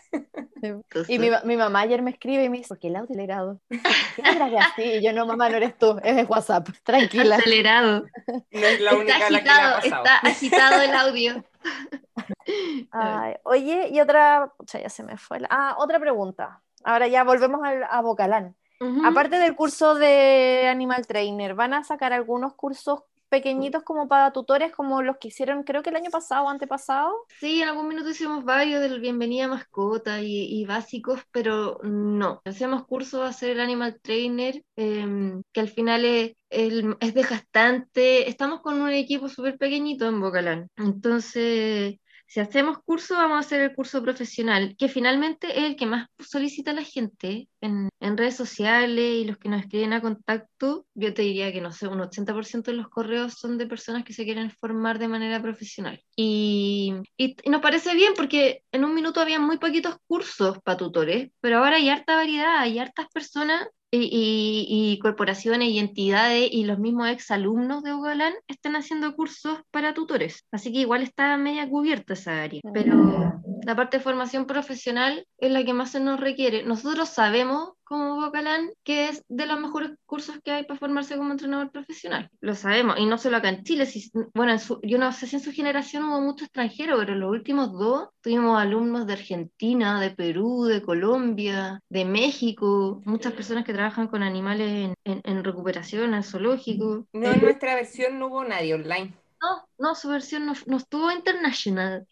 Y mi, mi, mamá ayer me escribe y me dice, ¿por qué el acelerado? ¿Qué que así? Y yo, no, mamá, no eres tú, es WhatsApp, (laughs) tranquila. Acelerado. No es la única está agitado, la que Está agitado el audio. (laughs) Ay, oye, y otra, ya se me fue. Ah, otra pregunta. Ahora ya volvemos a, a Bocalán. Aparte del curso de Animal Trainer, ¿van a sacar algunos cursos pequeñitos como para tutores, como los que hicieron creo que el año pasado o antepasado? Sí, en algún minuto hicimos varios del bienvenida mascota y, básicos, pero no. Hacemos cursos a hacer el Animal Trainer, em, que al final es, es desgastante. Estamos con un equipo súper pequeñito en Bocalán. Entonces si hacemos curso, vamos a hacer el curso profesional, que finalmente es el que más solicita la gente en, redes sociales y los que nos escriben a contacto. Yo te diría que, no sé, un 80% de los correos son de personas que se quieren formar de manera profesional. Y, y, nos parece bien porque en un minuto había muy poquitos cursos para tutores, pero ahora hay harta variedad, hay hartas personas y, corporaciones y entidades y los mismos exalumnos de Ugalán están haciendo cursos para tutores. Así que igual está media cubierta esa área. Pero la parte de formación profesional es la que más se nos requiere. Nosotros sabemos como Bocalán que es de los mejores cursos que hay para formarse como entrenador profesional. Lo sabemos, y no solo acá en Chile. bueno, yo no sé si en su generación hubo mucho extranjero, pero en los últimos dos tuvimos alumnos de Argentina, de Perú, de Colombia, de México, muchas personas que trabajan con animales en, en, recuperación, en zoológico. No, en nuestra versión no hubo nadie online. No, no, su versión no, no, estuvo internacional.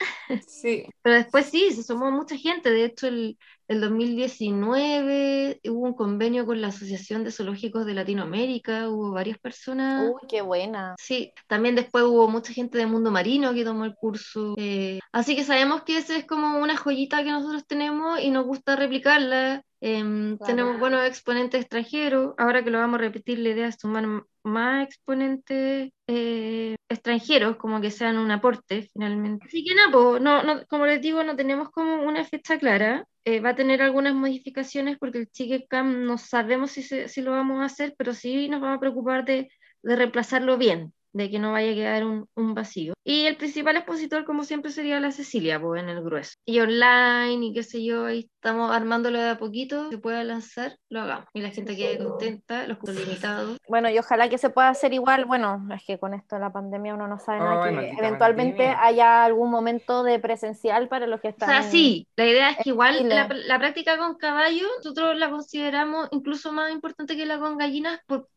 Sí. (laughs) Pero después sí, se sumó mucha gente. De hecho, el, el 2019 hubo un convenio con la Asociación de Zoológicos de Latinoamérica, hubo varias personas. Uy, qué buena. Sí, también después hubo mucha gente del mundo marino que tomó el curso. Eh, así que sabemos que esa es como una joyita que nosotros tenemos y nos gusta replicarla. Em, tenemos buenos exponentes extranjeros. Ahora que lo vamos a repetir, la idea es sumar más exponentes eh, extranjeros, como que sean un aporte finalmente. Así que no, no, no, como les digo, no tenemos como una fecha clara. Eh, va a tener algunas modificaciones porque el Chique Camp no sabemos si, si lo vamos a hacer, pero sí nos vamos a preocupar de, de reemplazarlo bien de que no vaya a quedar un, un, vacío. Y el principal expositor, como siempre, sería la Cecilia, pues en el grueso. Y online y qué sé yo, ahí estamos armándolo de a poquito, se pueda lanzar, lo hagamos. Y la gente quede contenta, los cursos limitados. Bueno, y ojalá que se pueda hacer igual, bueno, es que con esto de la pandemia uno no sabe nada, que eventualmente haya algún momento de presencial para los que están... O sea, sí, la idea es que igual la, la, práctica con caballo, nosotros la consideramos incluso más importante que la con gallinas por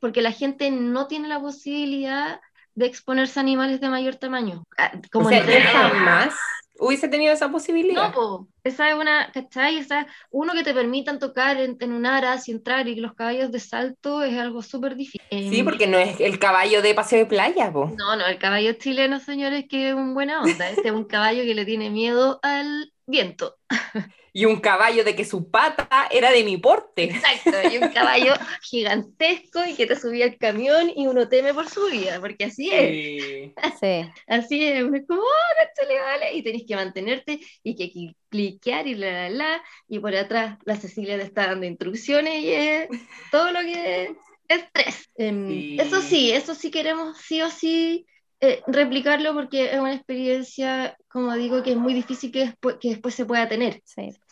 porque la gente no tiene la posibilidad de exponerse a animales de mayor tamaño. Ah, como o sea, más hubiese tenido esa posibilidad. No, esa es una, ¿cachai? Esa, uno que te permitan tocar en, un aras y entrar y los caballos de salto es algo súper difícil. Sí, porque no es el caballo de paseo de playa, po. No, no, el caballo chileno, señores, que es un buena onda. Este es un caballo que le tiene miedo al viento. y un caballo de que su pata era de mi porte. Exacto, y un (laughs) caballo gigantesco y que te subía al camión y uno teme por su vida, porque así es. Sí. Así es, como, oh, no le vale, y tenés que mantenerte y que cliquear y la, la, la, y por atrás la Cecilia te está dando instrucciones y es todo lo que es estrés. Em, eso sí, eso sí queremos sí o sí eh, replicarlo porque es una experiencia, como digo, que es muy difícil que después, que después se pueda tener.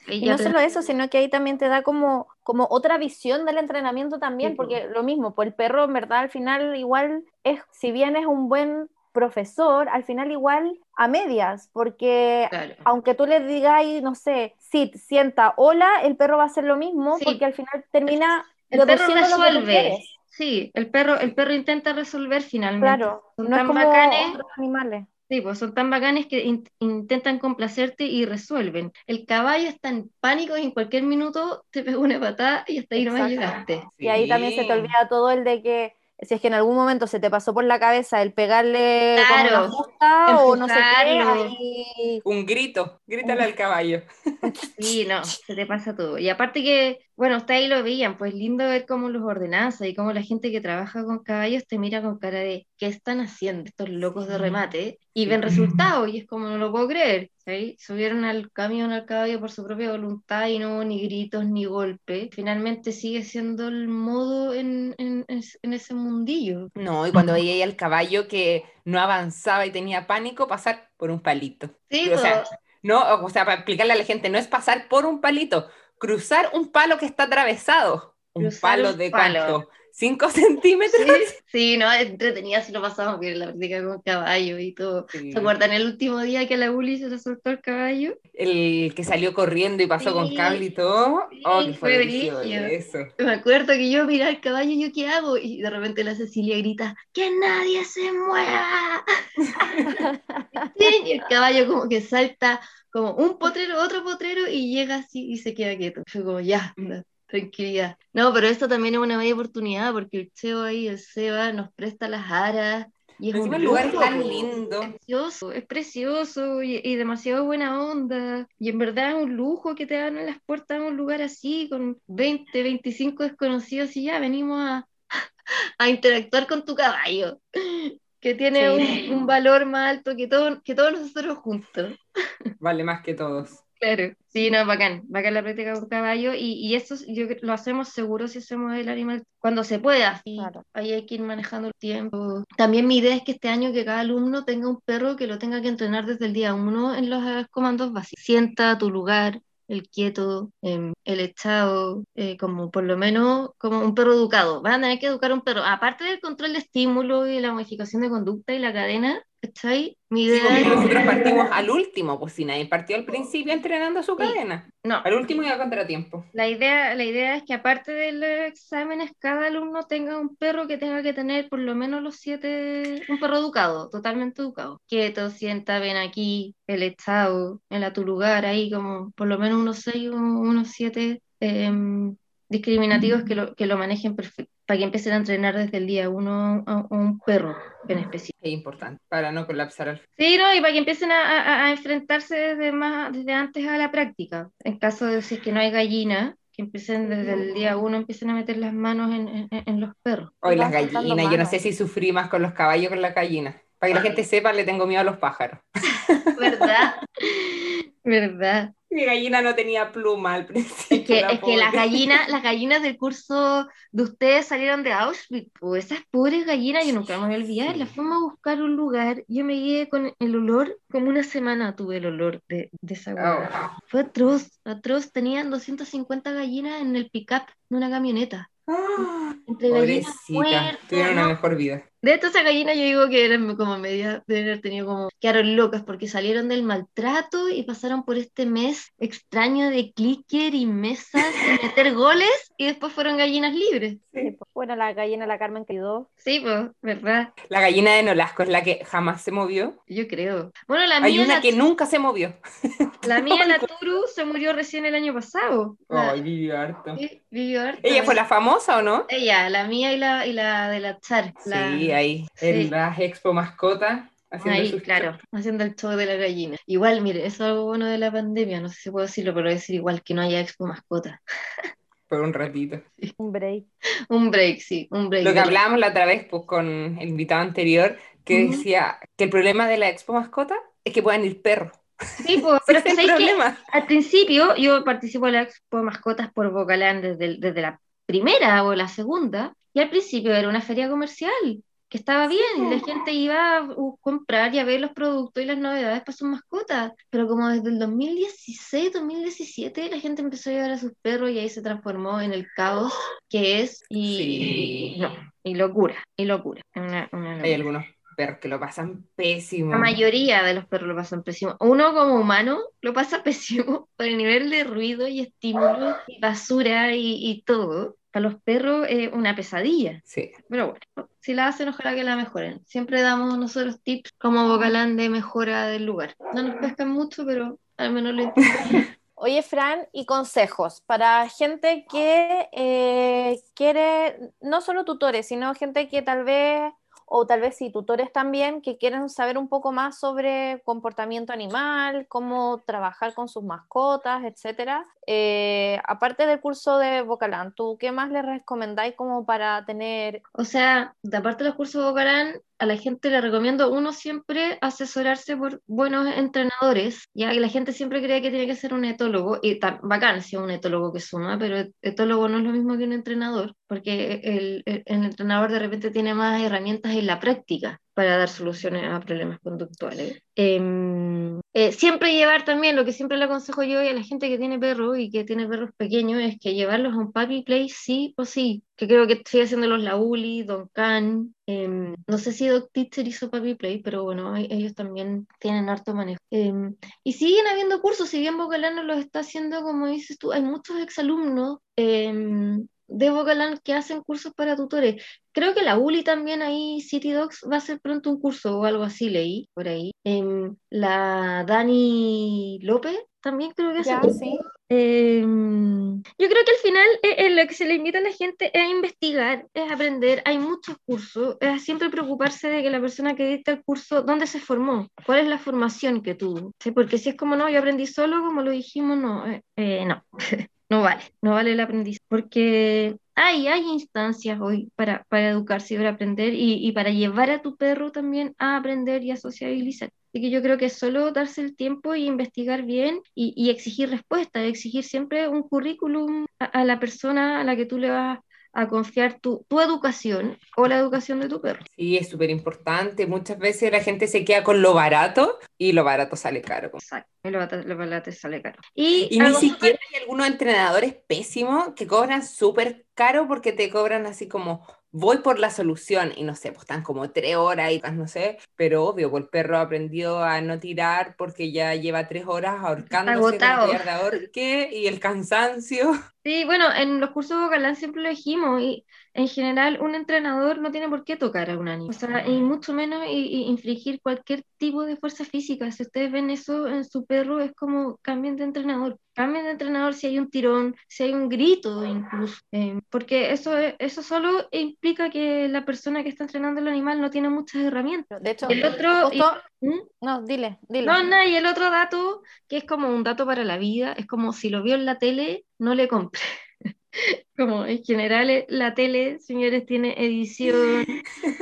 Y, no solo eso, sino que ahí también te da como, como otra visión del entrenamiento también, porque lo mismo, pues el perro en verdad al final igual es, si bien es un buen profesor, al final igual a medias, porque aunque tú le digas, no sé, sit, sienta, hola, el perro va a hacer lo mismo, porque al final termina... El perro resuelve. Sí, el perro, el perro intenta resolver finalmente. Claro, son no tan como bacanes, otros animales. Sí, pues son tan bacanes que intentan complacerte y resuelven. El caballo está en pánico y en cualquier minuto te pega una patada y hasta ahí no me llegaste. Y ahí también se te olvida todo el de que si es que en algún momento se te pasó por la cabeza el pegarle claro, una o no sé qué, un grito, grítale al caballo. (laughs) Sí, no, se te pasa todo. Y aparte que, bueno, ustedes ahí lo veían, pues lindo ver cómo los ordenanzas y cómo la gente que trabaja con caballos te mira con cara de qué están haciendo estos locos de remate y ven (clears throat) resultados y es como no lo puedo creer. Subieron al camión al caballo por su propia voluntad y no hubo ni gritos ni golpes. Finalmente sigue siendo el modo en, en, en ese mundillo. No, y cuando veía al caballo que no avanzaba y tenía pánico, pasar por un palito. Sí, o sea, no, o sea, para explicarle a la gente, no es pasar por un palito, cruzar un palo que está atravesado. Un palo de palo. 5 (laughs) centímetros. Sí, no, entretenida si lo pasamos bien la práctica con caballo y todo. ¿Se acuerdan el último día que la Uli se le soltó el caballo? El que salió corriendo y pasó con cable y todo. oh, fue, fue eso. Me acuerdo que yo miraba el caballo y yo qué hago y de repente la Cecilia grita ¡Que nadie se mueva! (laughs) y el caballo como que salta como un potrero, otro potrero y llega así y se queda quieto. Fue como ya, Tranquilidad. No, pero esto también es una media oportunidad porque el Cheo ahí, el Seba, nos presta las aras. Y es un lugar tan lindo. Es precioso, es precioso y, demasiado buena onda. Y en verdad es un lujo que te dan en las puertas de un lugar así, con 20, 25 desconocidos y ya venimos a, (laughs) a interactuar con tu caballo, que tiene un, un, valor más alto que, todo, que todos nosotros juntos. Vale más que todos. Claro, sí, no, bacán, bacán la práctica con caballo y, y eso yo, lo hacemos seguro si hacemos el animal cuando se pueda. Claro. Ahí hay que ir manejando el tiempo. También mi idea es que este año que cada alumno tenga un perro que lo tenga que entrenar desde el día uno en los comandos básicos. Sienta a tu lugar, el quieto, em, el echado, eh, como por lo menos como un perro educado. Van a tener que educar un perro. Aparte del control de estímulo y la modificación de conducta y la cadena, ¿Cachai? Mi idea sí, nosotros partimos al último, pues si nadie partió al principio entrenando su cadena. No. Al último y a contratiempo. La idea, la idea es que aparte de los exámenes, cada alumno tenga un perro que tenga que tener por lo menos los siete, un perro educado, totalmente educado. Quieto, sienta, ven aquí, el estado, en a tu lugar, ahí como por lo menos unos seis, unos siete em, discriminativos que lo, que lo manejen perfecto para que empiecen a entrenar desde el día uno a, un perro en específico. Es importante, para no colapsar al Sí, no, y para que empiecen a, a, enfrentarse desde, más, desde antes a la práctica. En caso de decir que no hay gallina, que empiecen desde el día uno, empiecen a meter las manos en, en, en los perros. Hoy las gallinas, yo no sé si sufrí más con los caballos que con las gallinas. Para que la gente sepa, le tengo miedo a los pájaros. (laughs) ¿Verdad? (laughs) ¿Verdad? Mi gallina no tenía pluma al (laughs) principio. Es que, es que las gallinas, (laughs) las gallinas del curso de ustedes salieron de Auschwitz, pues esas pobres gallinas, yo nunca me voy a olvidar, las fuimos a buscar un lugar, yo me guié con el olor, como una semana tuve el olor de, de esa oh. Fue atroz, atroz, tenían 250 gallinas en el pick-up de una camioneta. ¡Ah! Pobrecita, tuvieron una mejor vida. De hecho, esa gallina yo digo que eran como media, de haber tenido como, quedaron locas porque salieron del maltrato y pasaron por este mes extraño de clicker y mesas y meter goles y después fueron gallinas libres. Sí, pues bueno, la gallina la Carmen quedó. Sí, pues, ¿verdad? La gallina de Nolasco es la que jamás se movió. Yo creo. Bueno, la Hay una que nunca se movió. La mía, la (laughs) Turu, se murió recién el año pasado. Ay, vivió harto. Sí, vivió harto. ¿Ella fue la famosa o no? Ella, la mía y la, y la de la Char. Sí, ahí, en la Expo Mascota. Haciendo Ahí, claro, haciendo el show de la gallina. Igual, mire, eso es algo bueno de la pandemia, no sé si puedo decirlo, pero decir igual que no haya expo mascota. Por un ratito. (laughs) Un break. Un break, sí, un break. Lo que hablábamos la otra vez pues, con el invitado anterior, que decía que el problema de la expo mascota es que puedan ir perros. Sí, pues, pero (laughs) es que, que, al principio yo participo en la expo mascotas por Bocalán desde, desde la primera o la segunda, y al principio era una feria comercial que estaba bien, la gente iba a comprar y a ver los productos y las novedades para sus mascotas, pero como desde el 2016, 2017 la gente empezó a llevar a sus perros y ahí se transformó en el caos que es y, no, y locura, y locura. Hay algunos perros que lo pasan pésimo. La mayoría de los perros lo pasan pésimo. Uno como humano lo pasa (laughs) pésimo por el nivel de ruido y estímulo y basura y, y todo para los perros es una pesadilla. Sí. Pero bueno, si la hacen, ojalá que la mejoren. Siempre damos nosotros tips como vocalán de mejora del lugar. No nos pescan mucho, pero al menos lo intentamos. (laughs) Oye, Fran, y consejos para gente que eh, quiere, no solo tutores, sino gente que tal vez o tal vez sí, tutores también que quieren saber un poco más sobre comportamiento animal, cómo trabajar con sus mascotas, etcétera. Eh, aparte del curso de Vocalán, ¿tú qué más les recomendáis como para tener? O sea, de aparte del curso de Vocalán, a la gente le recomiendo, uno siempre asesorarse por buenos entrenadores, ya la gente siempre cree que tiene que ser un etólogo, y tan bacán si es un etólogo que suma, pero etólogo no es lo mismo que un entrenador, porque el, el entrenador de repente tiene más herramientas en la práctica para dar soluciones a problemas conductuales. Em, eh, siempre llevar también, lo que siempre le aconsejo yo a la gente que tiene perros y que tiene perros pequeños, es que llevarlos a un puppy play sí o sí, que creo que estoy haciendo los Lauli, Don Can, em, no sé si Doc Teacher hizo puppy play, pero bueno, ellos también tienen harto manejo. Em, y siguen habiendo cursos, si bien Bocalano los está haciendo, como dices tú, hay muchos exalumnos de Bocalan que hacen cursos para tutores. Creo que la ULI también ahí, City Dogs, va a hacer pronto un curso o algo así, leí por ahí. Em, la Dani López también creo que hace. sí. Em, yo creo que al final eh, eh, lo que se le invita a la gente es a investigar, es aprender. Hay muchos cursos, es siempre preocuparse de que la persona que dicta el curso, ¿dónde se formó? ¿Cuál es la formación que tuvo? ¿Sí? Porque si es como no, yo aprendí solo, como lo dijimos, no, eh, no. (laughs) no vale, no vale el aprendizaje, porque hay, hay instancias hoy para, para educarse y para aprender y, y, para llevar a tu perro también a aprender y a sociabilizar. Así que yo creo que solo darse el tiempo y investigar bien y, y exigir respuestas, exigir siempre un currículum a, a, la persona a la que tú le vas a confiar tu, tu, educación o la educación de tu perro. Sí, es súper importante. Muchas veces la gente se queda con lo barato y lo barato sale caro. Exacto, lo barato, lo barato sale caro. Y, y ni siquiera hay algunos entrenadores pésimos que cobran súper caro porque te cobran así como voy por la solución y no sé, pues están como tres horas y no sé, pero obvio, pues el perro aprendió a no tirar porque ya lleva tres horas ahorcándose Agotado. con de ahorque y el cansancio. Sí, bueno, en los cursos vocalán siempre lo dijimos y en general un entrenador no tiene por qué tocar a un animal, o sea, y mucho menos y, y infligir cualquier tipo de fuerza física. Si ustedes ven eso en su perro, es como cambien de entrenador, cambien de entrenador si hay un tirón, si hay un grito incluso, eh, porque eso, eso solo implica que la persona que está entrenando el animal no tiene muchas herramientas. De hecho, el otro... justo... y, ¿Mm? No, dile, dile. No, no, y el otro dato, que es como un dato para la vida, es como si lo vio en la tele, no le compre. (laughs) como en general eh, la tele, señores, tiene edición,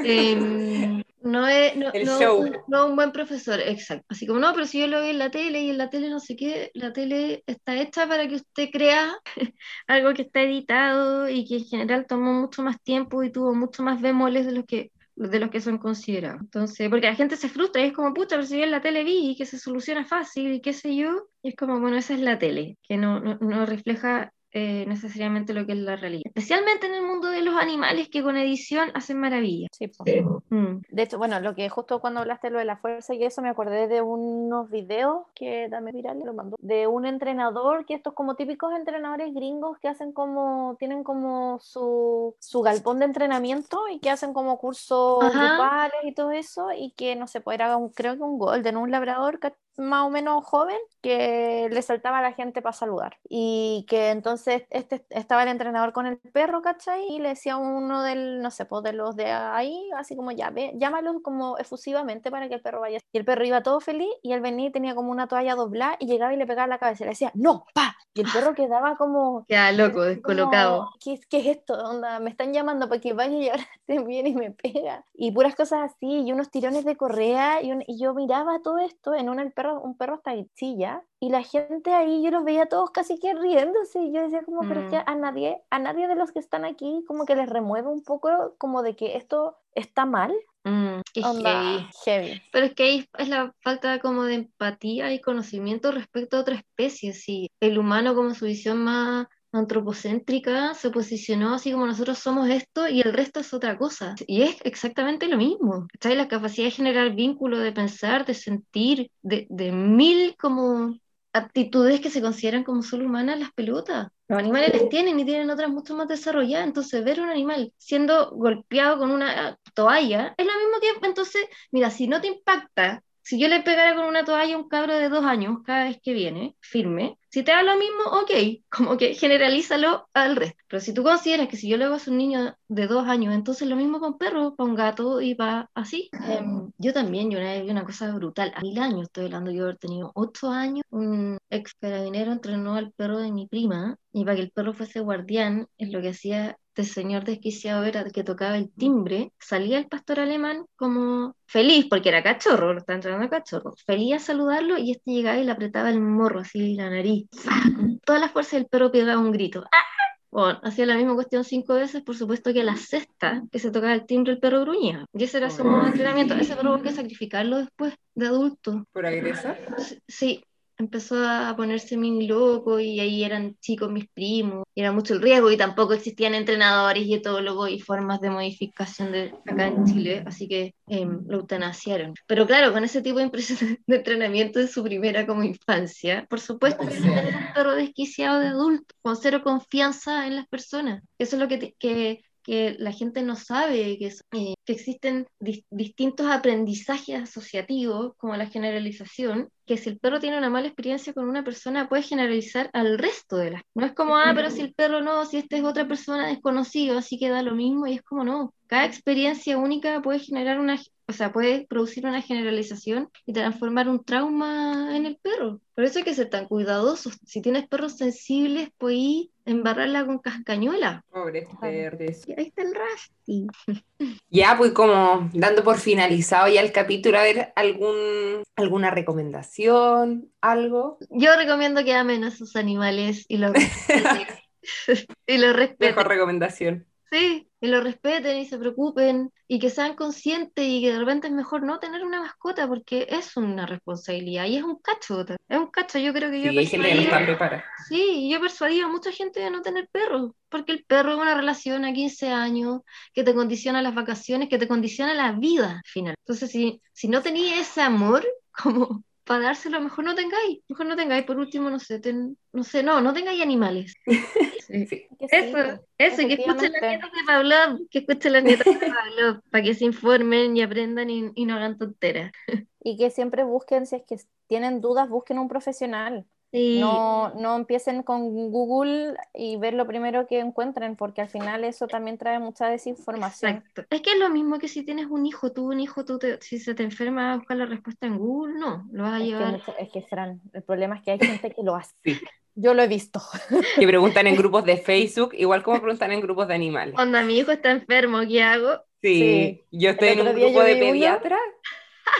eh, (laughs) no es no, El no, show. Un, no un buen profesor, exacto. Así como, no, pero si yo lo vi en la tele y en la tele no sé qué, la tele está hecha para que usted crea (laughs) algo que está editado y que en general tomó mucho más tiempo y tuvo mucho más bemoles de los que de los que son considerados. Entonces, porque la gente se frustra y es como, pucha, pero si yo en la tele vi que se soluciona fácil y qué sé yo, y es como, bueno, esa es la tele, que no, no, no refleja eh, necesariamente lo que es la realidad. Especialmente en el mundo de los animales que con edición hacen maravillas. Sí, pues. mm. De hecho, bueno, lo que justo cuando hablaste lo de la fuerza y eso, me acordé de unos videos que también viral lo mandó, de un entrenador, que estos como típicos entrenadores gringos que hacen como, tienen como su, su galpón de entrenamiento y que hacen como cursos grupales y todo eso, y que no sé, pues era un, creo que un golden, un labrador más o menos joven que le saltaba a la gente para saludar y que entonces este estaba el entrenador con el perro, ¿cachai? Y le decía a uno del, no sé, pues de los de ahí, así como ya, ve, llámalo como efusivamente para que el perro vaya. Y el perro iba todo feliz y él venía y tenía como una toalla doblada y llegaba y le pegaba la cabeza y le decía, no, pa. Y el perro quedaba como... (laughs) Queda loco, descolocado. ¿Qué, ¿Qué, es esto? Onda, me están llamando para que vaya y ahora (laughs) se viene y me pega. Y puras cosas así, y unos tirones de correa, y, un, y yo miraba todo esto en un, el perro, un perro hasta chilla, y la gente ahí, yo los veía todos casi que riéndose, y yo decía como, mm. pero es que a nadie, a nadie de los que están aquí como que les remueve un poco como de que esto está mal. Mm, heavy. heavy. Pero es que ahí es la falta como de empatía y conocimiento respecto a otra especie, sí. El humano como su visión más antropocéntrica se posicionó así como nosotros somos esto y el resto es otra cosa. Y es exactamente lo mismo. ¿Cachai? La capacidad de generar vínculo, de pensar, de sentir, de, de mil como aptitudes que se consideran como solo humanas las pelotas. Los animales las tienen y tienen otras mucho más desarrolladas. Entonces, ver un animal siendo golpeado con una toalla es lo mismo que, entonces, mira, si no te impacta, si yo le pegara con una toalla a un cabro de dos años cada vez que viene, firme, si te da lo mismo, ok, como que generalízalo al resto. Pero si tú consideras que si yo le hago a un niño de dos años, entonces lo mismo con perros, para un gato y para así. Eh, yo también, yo una vez vi una cosa brutal. A mil años, estoy hablando yo haber tenido ocho años, un ex carabinero entrenó al perro de mi prima y para que el perro fuese guardián, es lo que hacía este señor desquiciado era que tocaba el timbre, salía el pastor alemán como feliz, porque era cachorro, lo está entrenando cachorro, feliz a saludarlo y este llegaba y le apretaba el morro, así la nariz, con toda la fuerza del perro pegaba un grito. ¡Ah! Bueno, hacía la misma cuestión cinco veces, por supuesto que a la sexta que se tocaba el timbre el perro gruñía. Y ese era su modo de entrenamiento. Ese perro hubo que sacrificarlo después de adulto. ¿Por agresor? Sí, empezó a ponerse muy loco y ahí eran chicos mis primos, y era mucho el riesgo y tampoco existían entrenadores y etólogos y formas de modificación de acá en Chile, así que em, lo eutanasiaron. Pero claro, con ese tipo de, (laughs) de entrenamiento de su primera como infancia, por supuesto que un perro desquiciado de adulto, con cero confianza en las personas. Eso es lo que, que que la gente no sabe, que, eh, que existen distintos aprendizajes asociativos, como la generalización, que si el perro tiene una mala experiencia con una persona, puede generalizar al resto de las. No es como, ah, pero si el perro no, si esta es otra persona desconocida, así que da lo mismo, y es como no. Cada experiencia única puede generar una, o sea, puede producir una generalización y transformar un trauma en el perro. Por eso hay que ser tan cuidadosos. Si tienes perros sensibles, puedes embarrarla con cascañuela. Pobre verdes. ahí está el Rusty. (laughs) Ya, pues como dando por finalizado ya el capítulo, a ver, algún, alguna recomendación, algo. Yo recomiendo que amen a sus animales y los (laughs) respeten. (laughs) y los respeten. Mejor recomendación. Sí, y lo respeten y se preocupen y que sean conscientes y que de repente es mejor no tener una mascota porque es una responsabilidad y es un cacho, es un cacho, yo creo que yo sí, hay gente que no está preparada. Sí, yo he persuadido a mucha gente de no tener perros, porque el perro es una relación a 15 años que te condiciona las vacaciones, que te condiciona la vida al final. Entonces, si, si no tenías ese amor, (laughs) como para dárselo, mejor no tengáis, mejor no tengáis, por último, no sé, no sé, no, no tengáis animales. (laughs) Eso, eso, que escuchen las nietas de Pablo, que escuchen las nietas de Pablo, (laughs) para que se informen y aprendan y, y no hagan tonteras. Y que siempre busquen, si es que tienen dudas, busquen un profesional. No, no empiecen con Google y ver lo primero que encuentren, porque al final eso también trae mucha desinformación. Exacto. Es que es lo mismo que si tienes un hijo, tú un hijo, tú si se te enferma a buscar la respuesta en Google, no, lo vas a llevar. es que, Fran, el problema es que hay gente que lo hace. Yo lo he visto. (laughs) Que preguntan en grupos de Facebook, igual como preguntan en grupos de animales. Cuando mi hijo está enfermo, ¿qué hago? Sí, yo estoy en un grupo de pediatras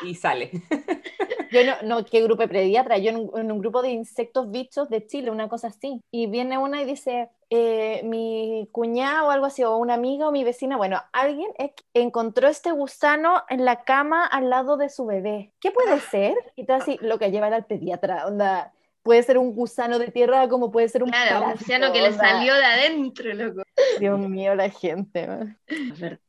y sale. (laughs) Yo no, no, ¿qué grupo de pediatra? Yo en un, grupo de insectos bichos de Chile, una cosa así. Y viene una y dice, eh, mi cuñada o algo así, o una amiga o mi vecina, bueno, alguien encontró este gusano en la cama al lado de su bebé. ¿Qué puede ser? Y todo así, lo que lleva al pediatra, onda puede ser un gusano de tierra como puede ser un claro, un gusano que le salió de adentro, loco. Dios mío, la gente.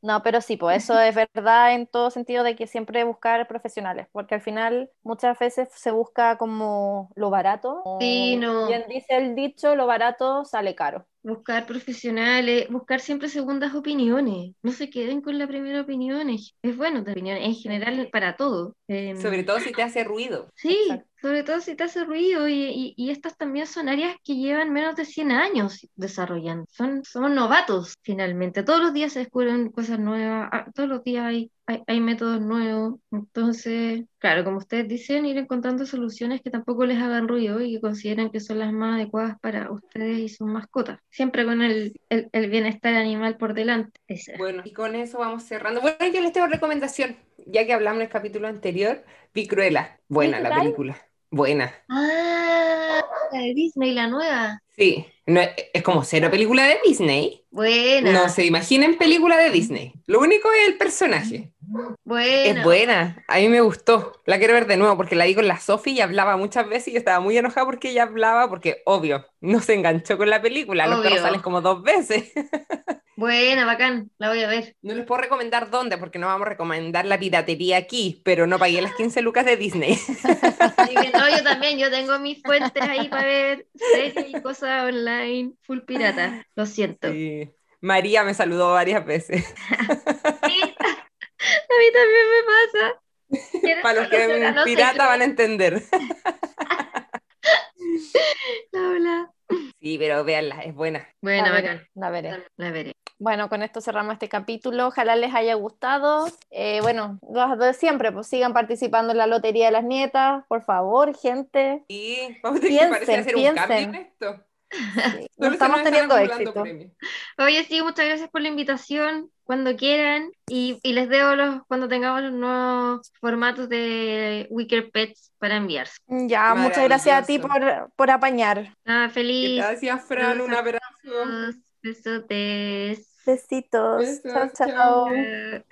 No, pero sí, pues eso es verdad en todo sentido de que siempre buscar profesionales, porque al final muchas veces se busca como lo barato. Sí, no. Bien dice el dicho, lo barato sale caro buscar profesionales, buscar siempre segundas opiniones. No se queden con la primera opinión. Es, bueno tu opinión en general para todo. Em, sobre todo si te hace ruido. Sí, sobre todo si te hace ruido. Y, y, estas también son áreas que llevan menos de 100 años desarrollando. Son, somos novatos finalmente. Todos los días se descubren cosas nuevas. Ah, todos los días hay hay, métodos nuevos. Entonces, claro, como ustedes dicen, ir encontrando soluciones que tampoco les hagan ruido y que consideren que son las más adecuadas para ustedes y sus mascotas. Siempre con el, el, bienestar animal por delante. Bueno, y con eso vamos cerrando. Bueno, yo les tengo recomendación. Ya que hablamos en el capítulo anterior, vi Cruella. Buena la película. Buena. Ah, la de Disney, la nueva. Sí, no, es como cero película de Disney. Buena. No se imaginen película de Disney. Lo único es el personaje. Es buena. A mí me gustó. La quiero ver de nuevo porque la vi con la Sophie y hablaba muchas veces y yo estaba muy enojada porque ella hablaba porque, obvio, no se enganchó con la película. Los perros salen como dos veces. (laughs) Buena, bacán, la voy a ver. No les puedo recomendar dónde, porque no vamos a recomendar la piratería aquí, pero no pagué las 15 lucas de Disney. (laughs) no, yo (laughs) también, yo tengo mis fuentes ahí para ver series y cosas online, full pirata, lo siento. María me saludó varias veces. Sí, a mí también me pasa. (laughs) Para los que ven pirata van a entender. (laughs) Hola. Sí, pero véanla, es buena. Buena, bacán. La veré. La veré. Bueno, con esto cerramos este capítulo. Ojalá les haya gustado. Eh, bueno, los de siempre, pues sigan participando en la Lotería de las Nietas, por favor, gente. Y vamos a tener que hacer un cambio en esto. No estamos teniendo éxito. Oye, sí, muchas gracias por la invitación. Cuando quieran, y, y, les debo los cuando tengamos los nuevos formatos de Wicker Pets para enviarse. Ya, muchas gracias a ti por, por apañar. Ah, feliz. Gracias, Fran. Un abrazo. Besotes. Besitos. chao. chao.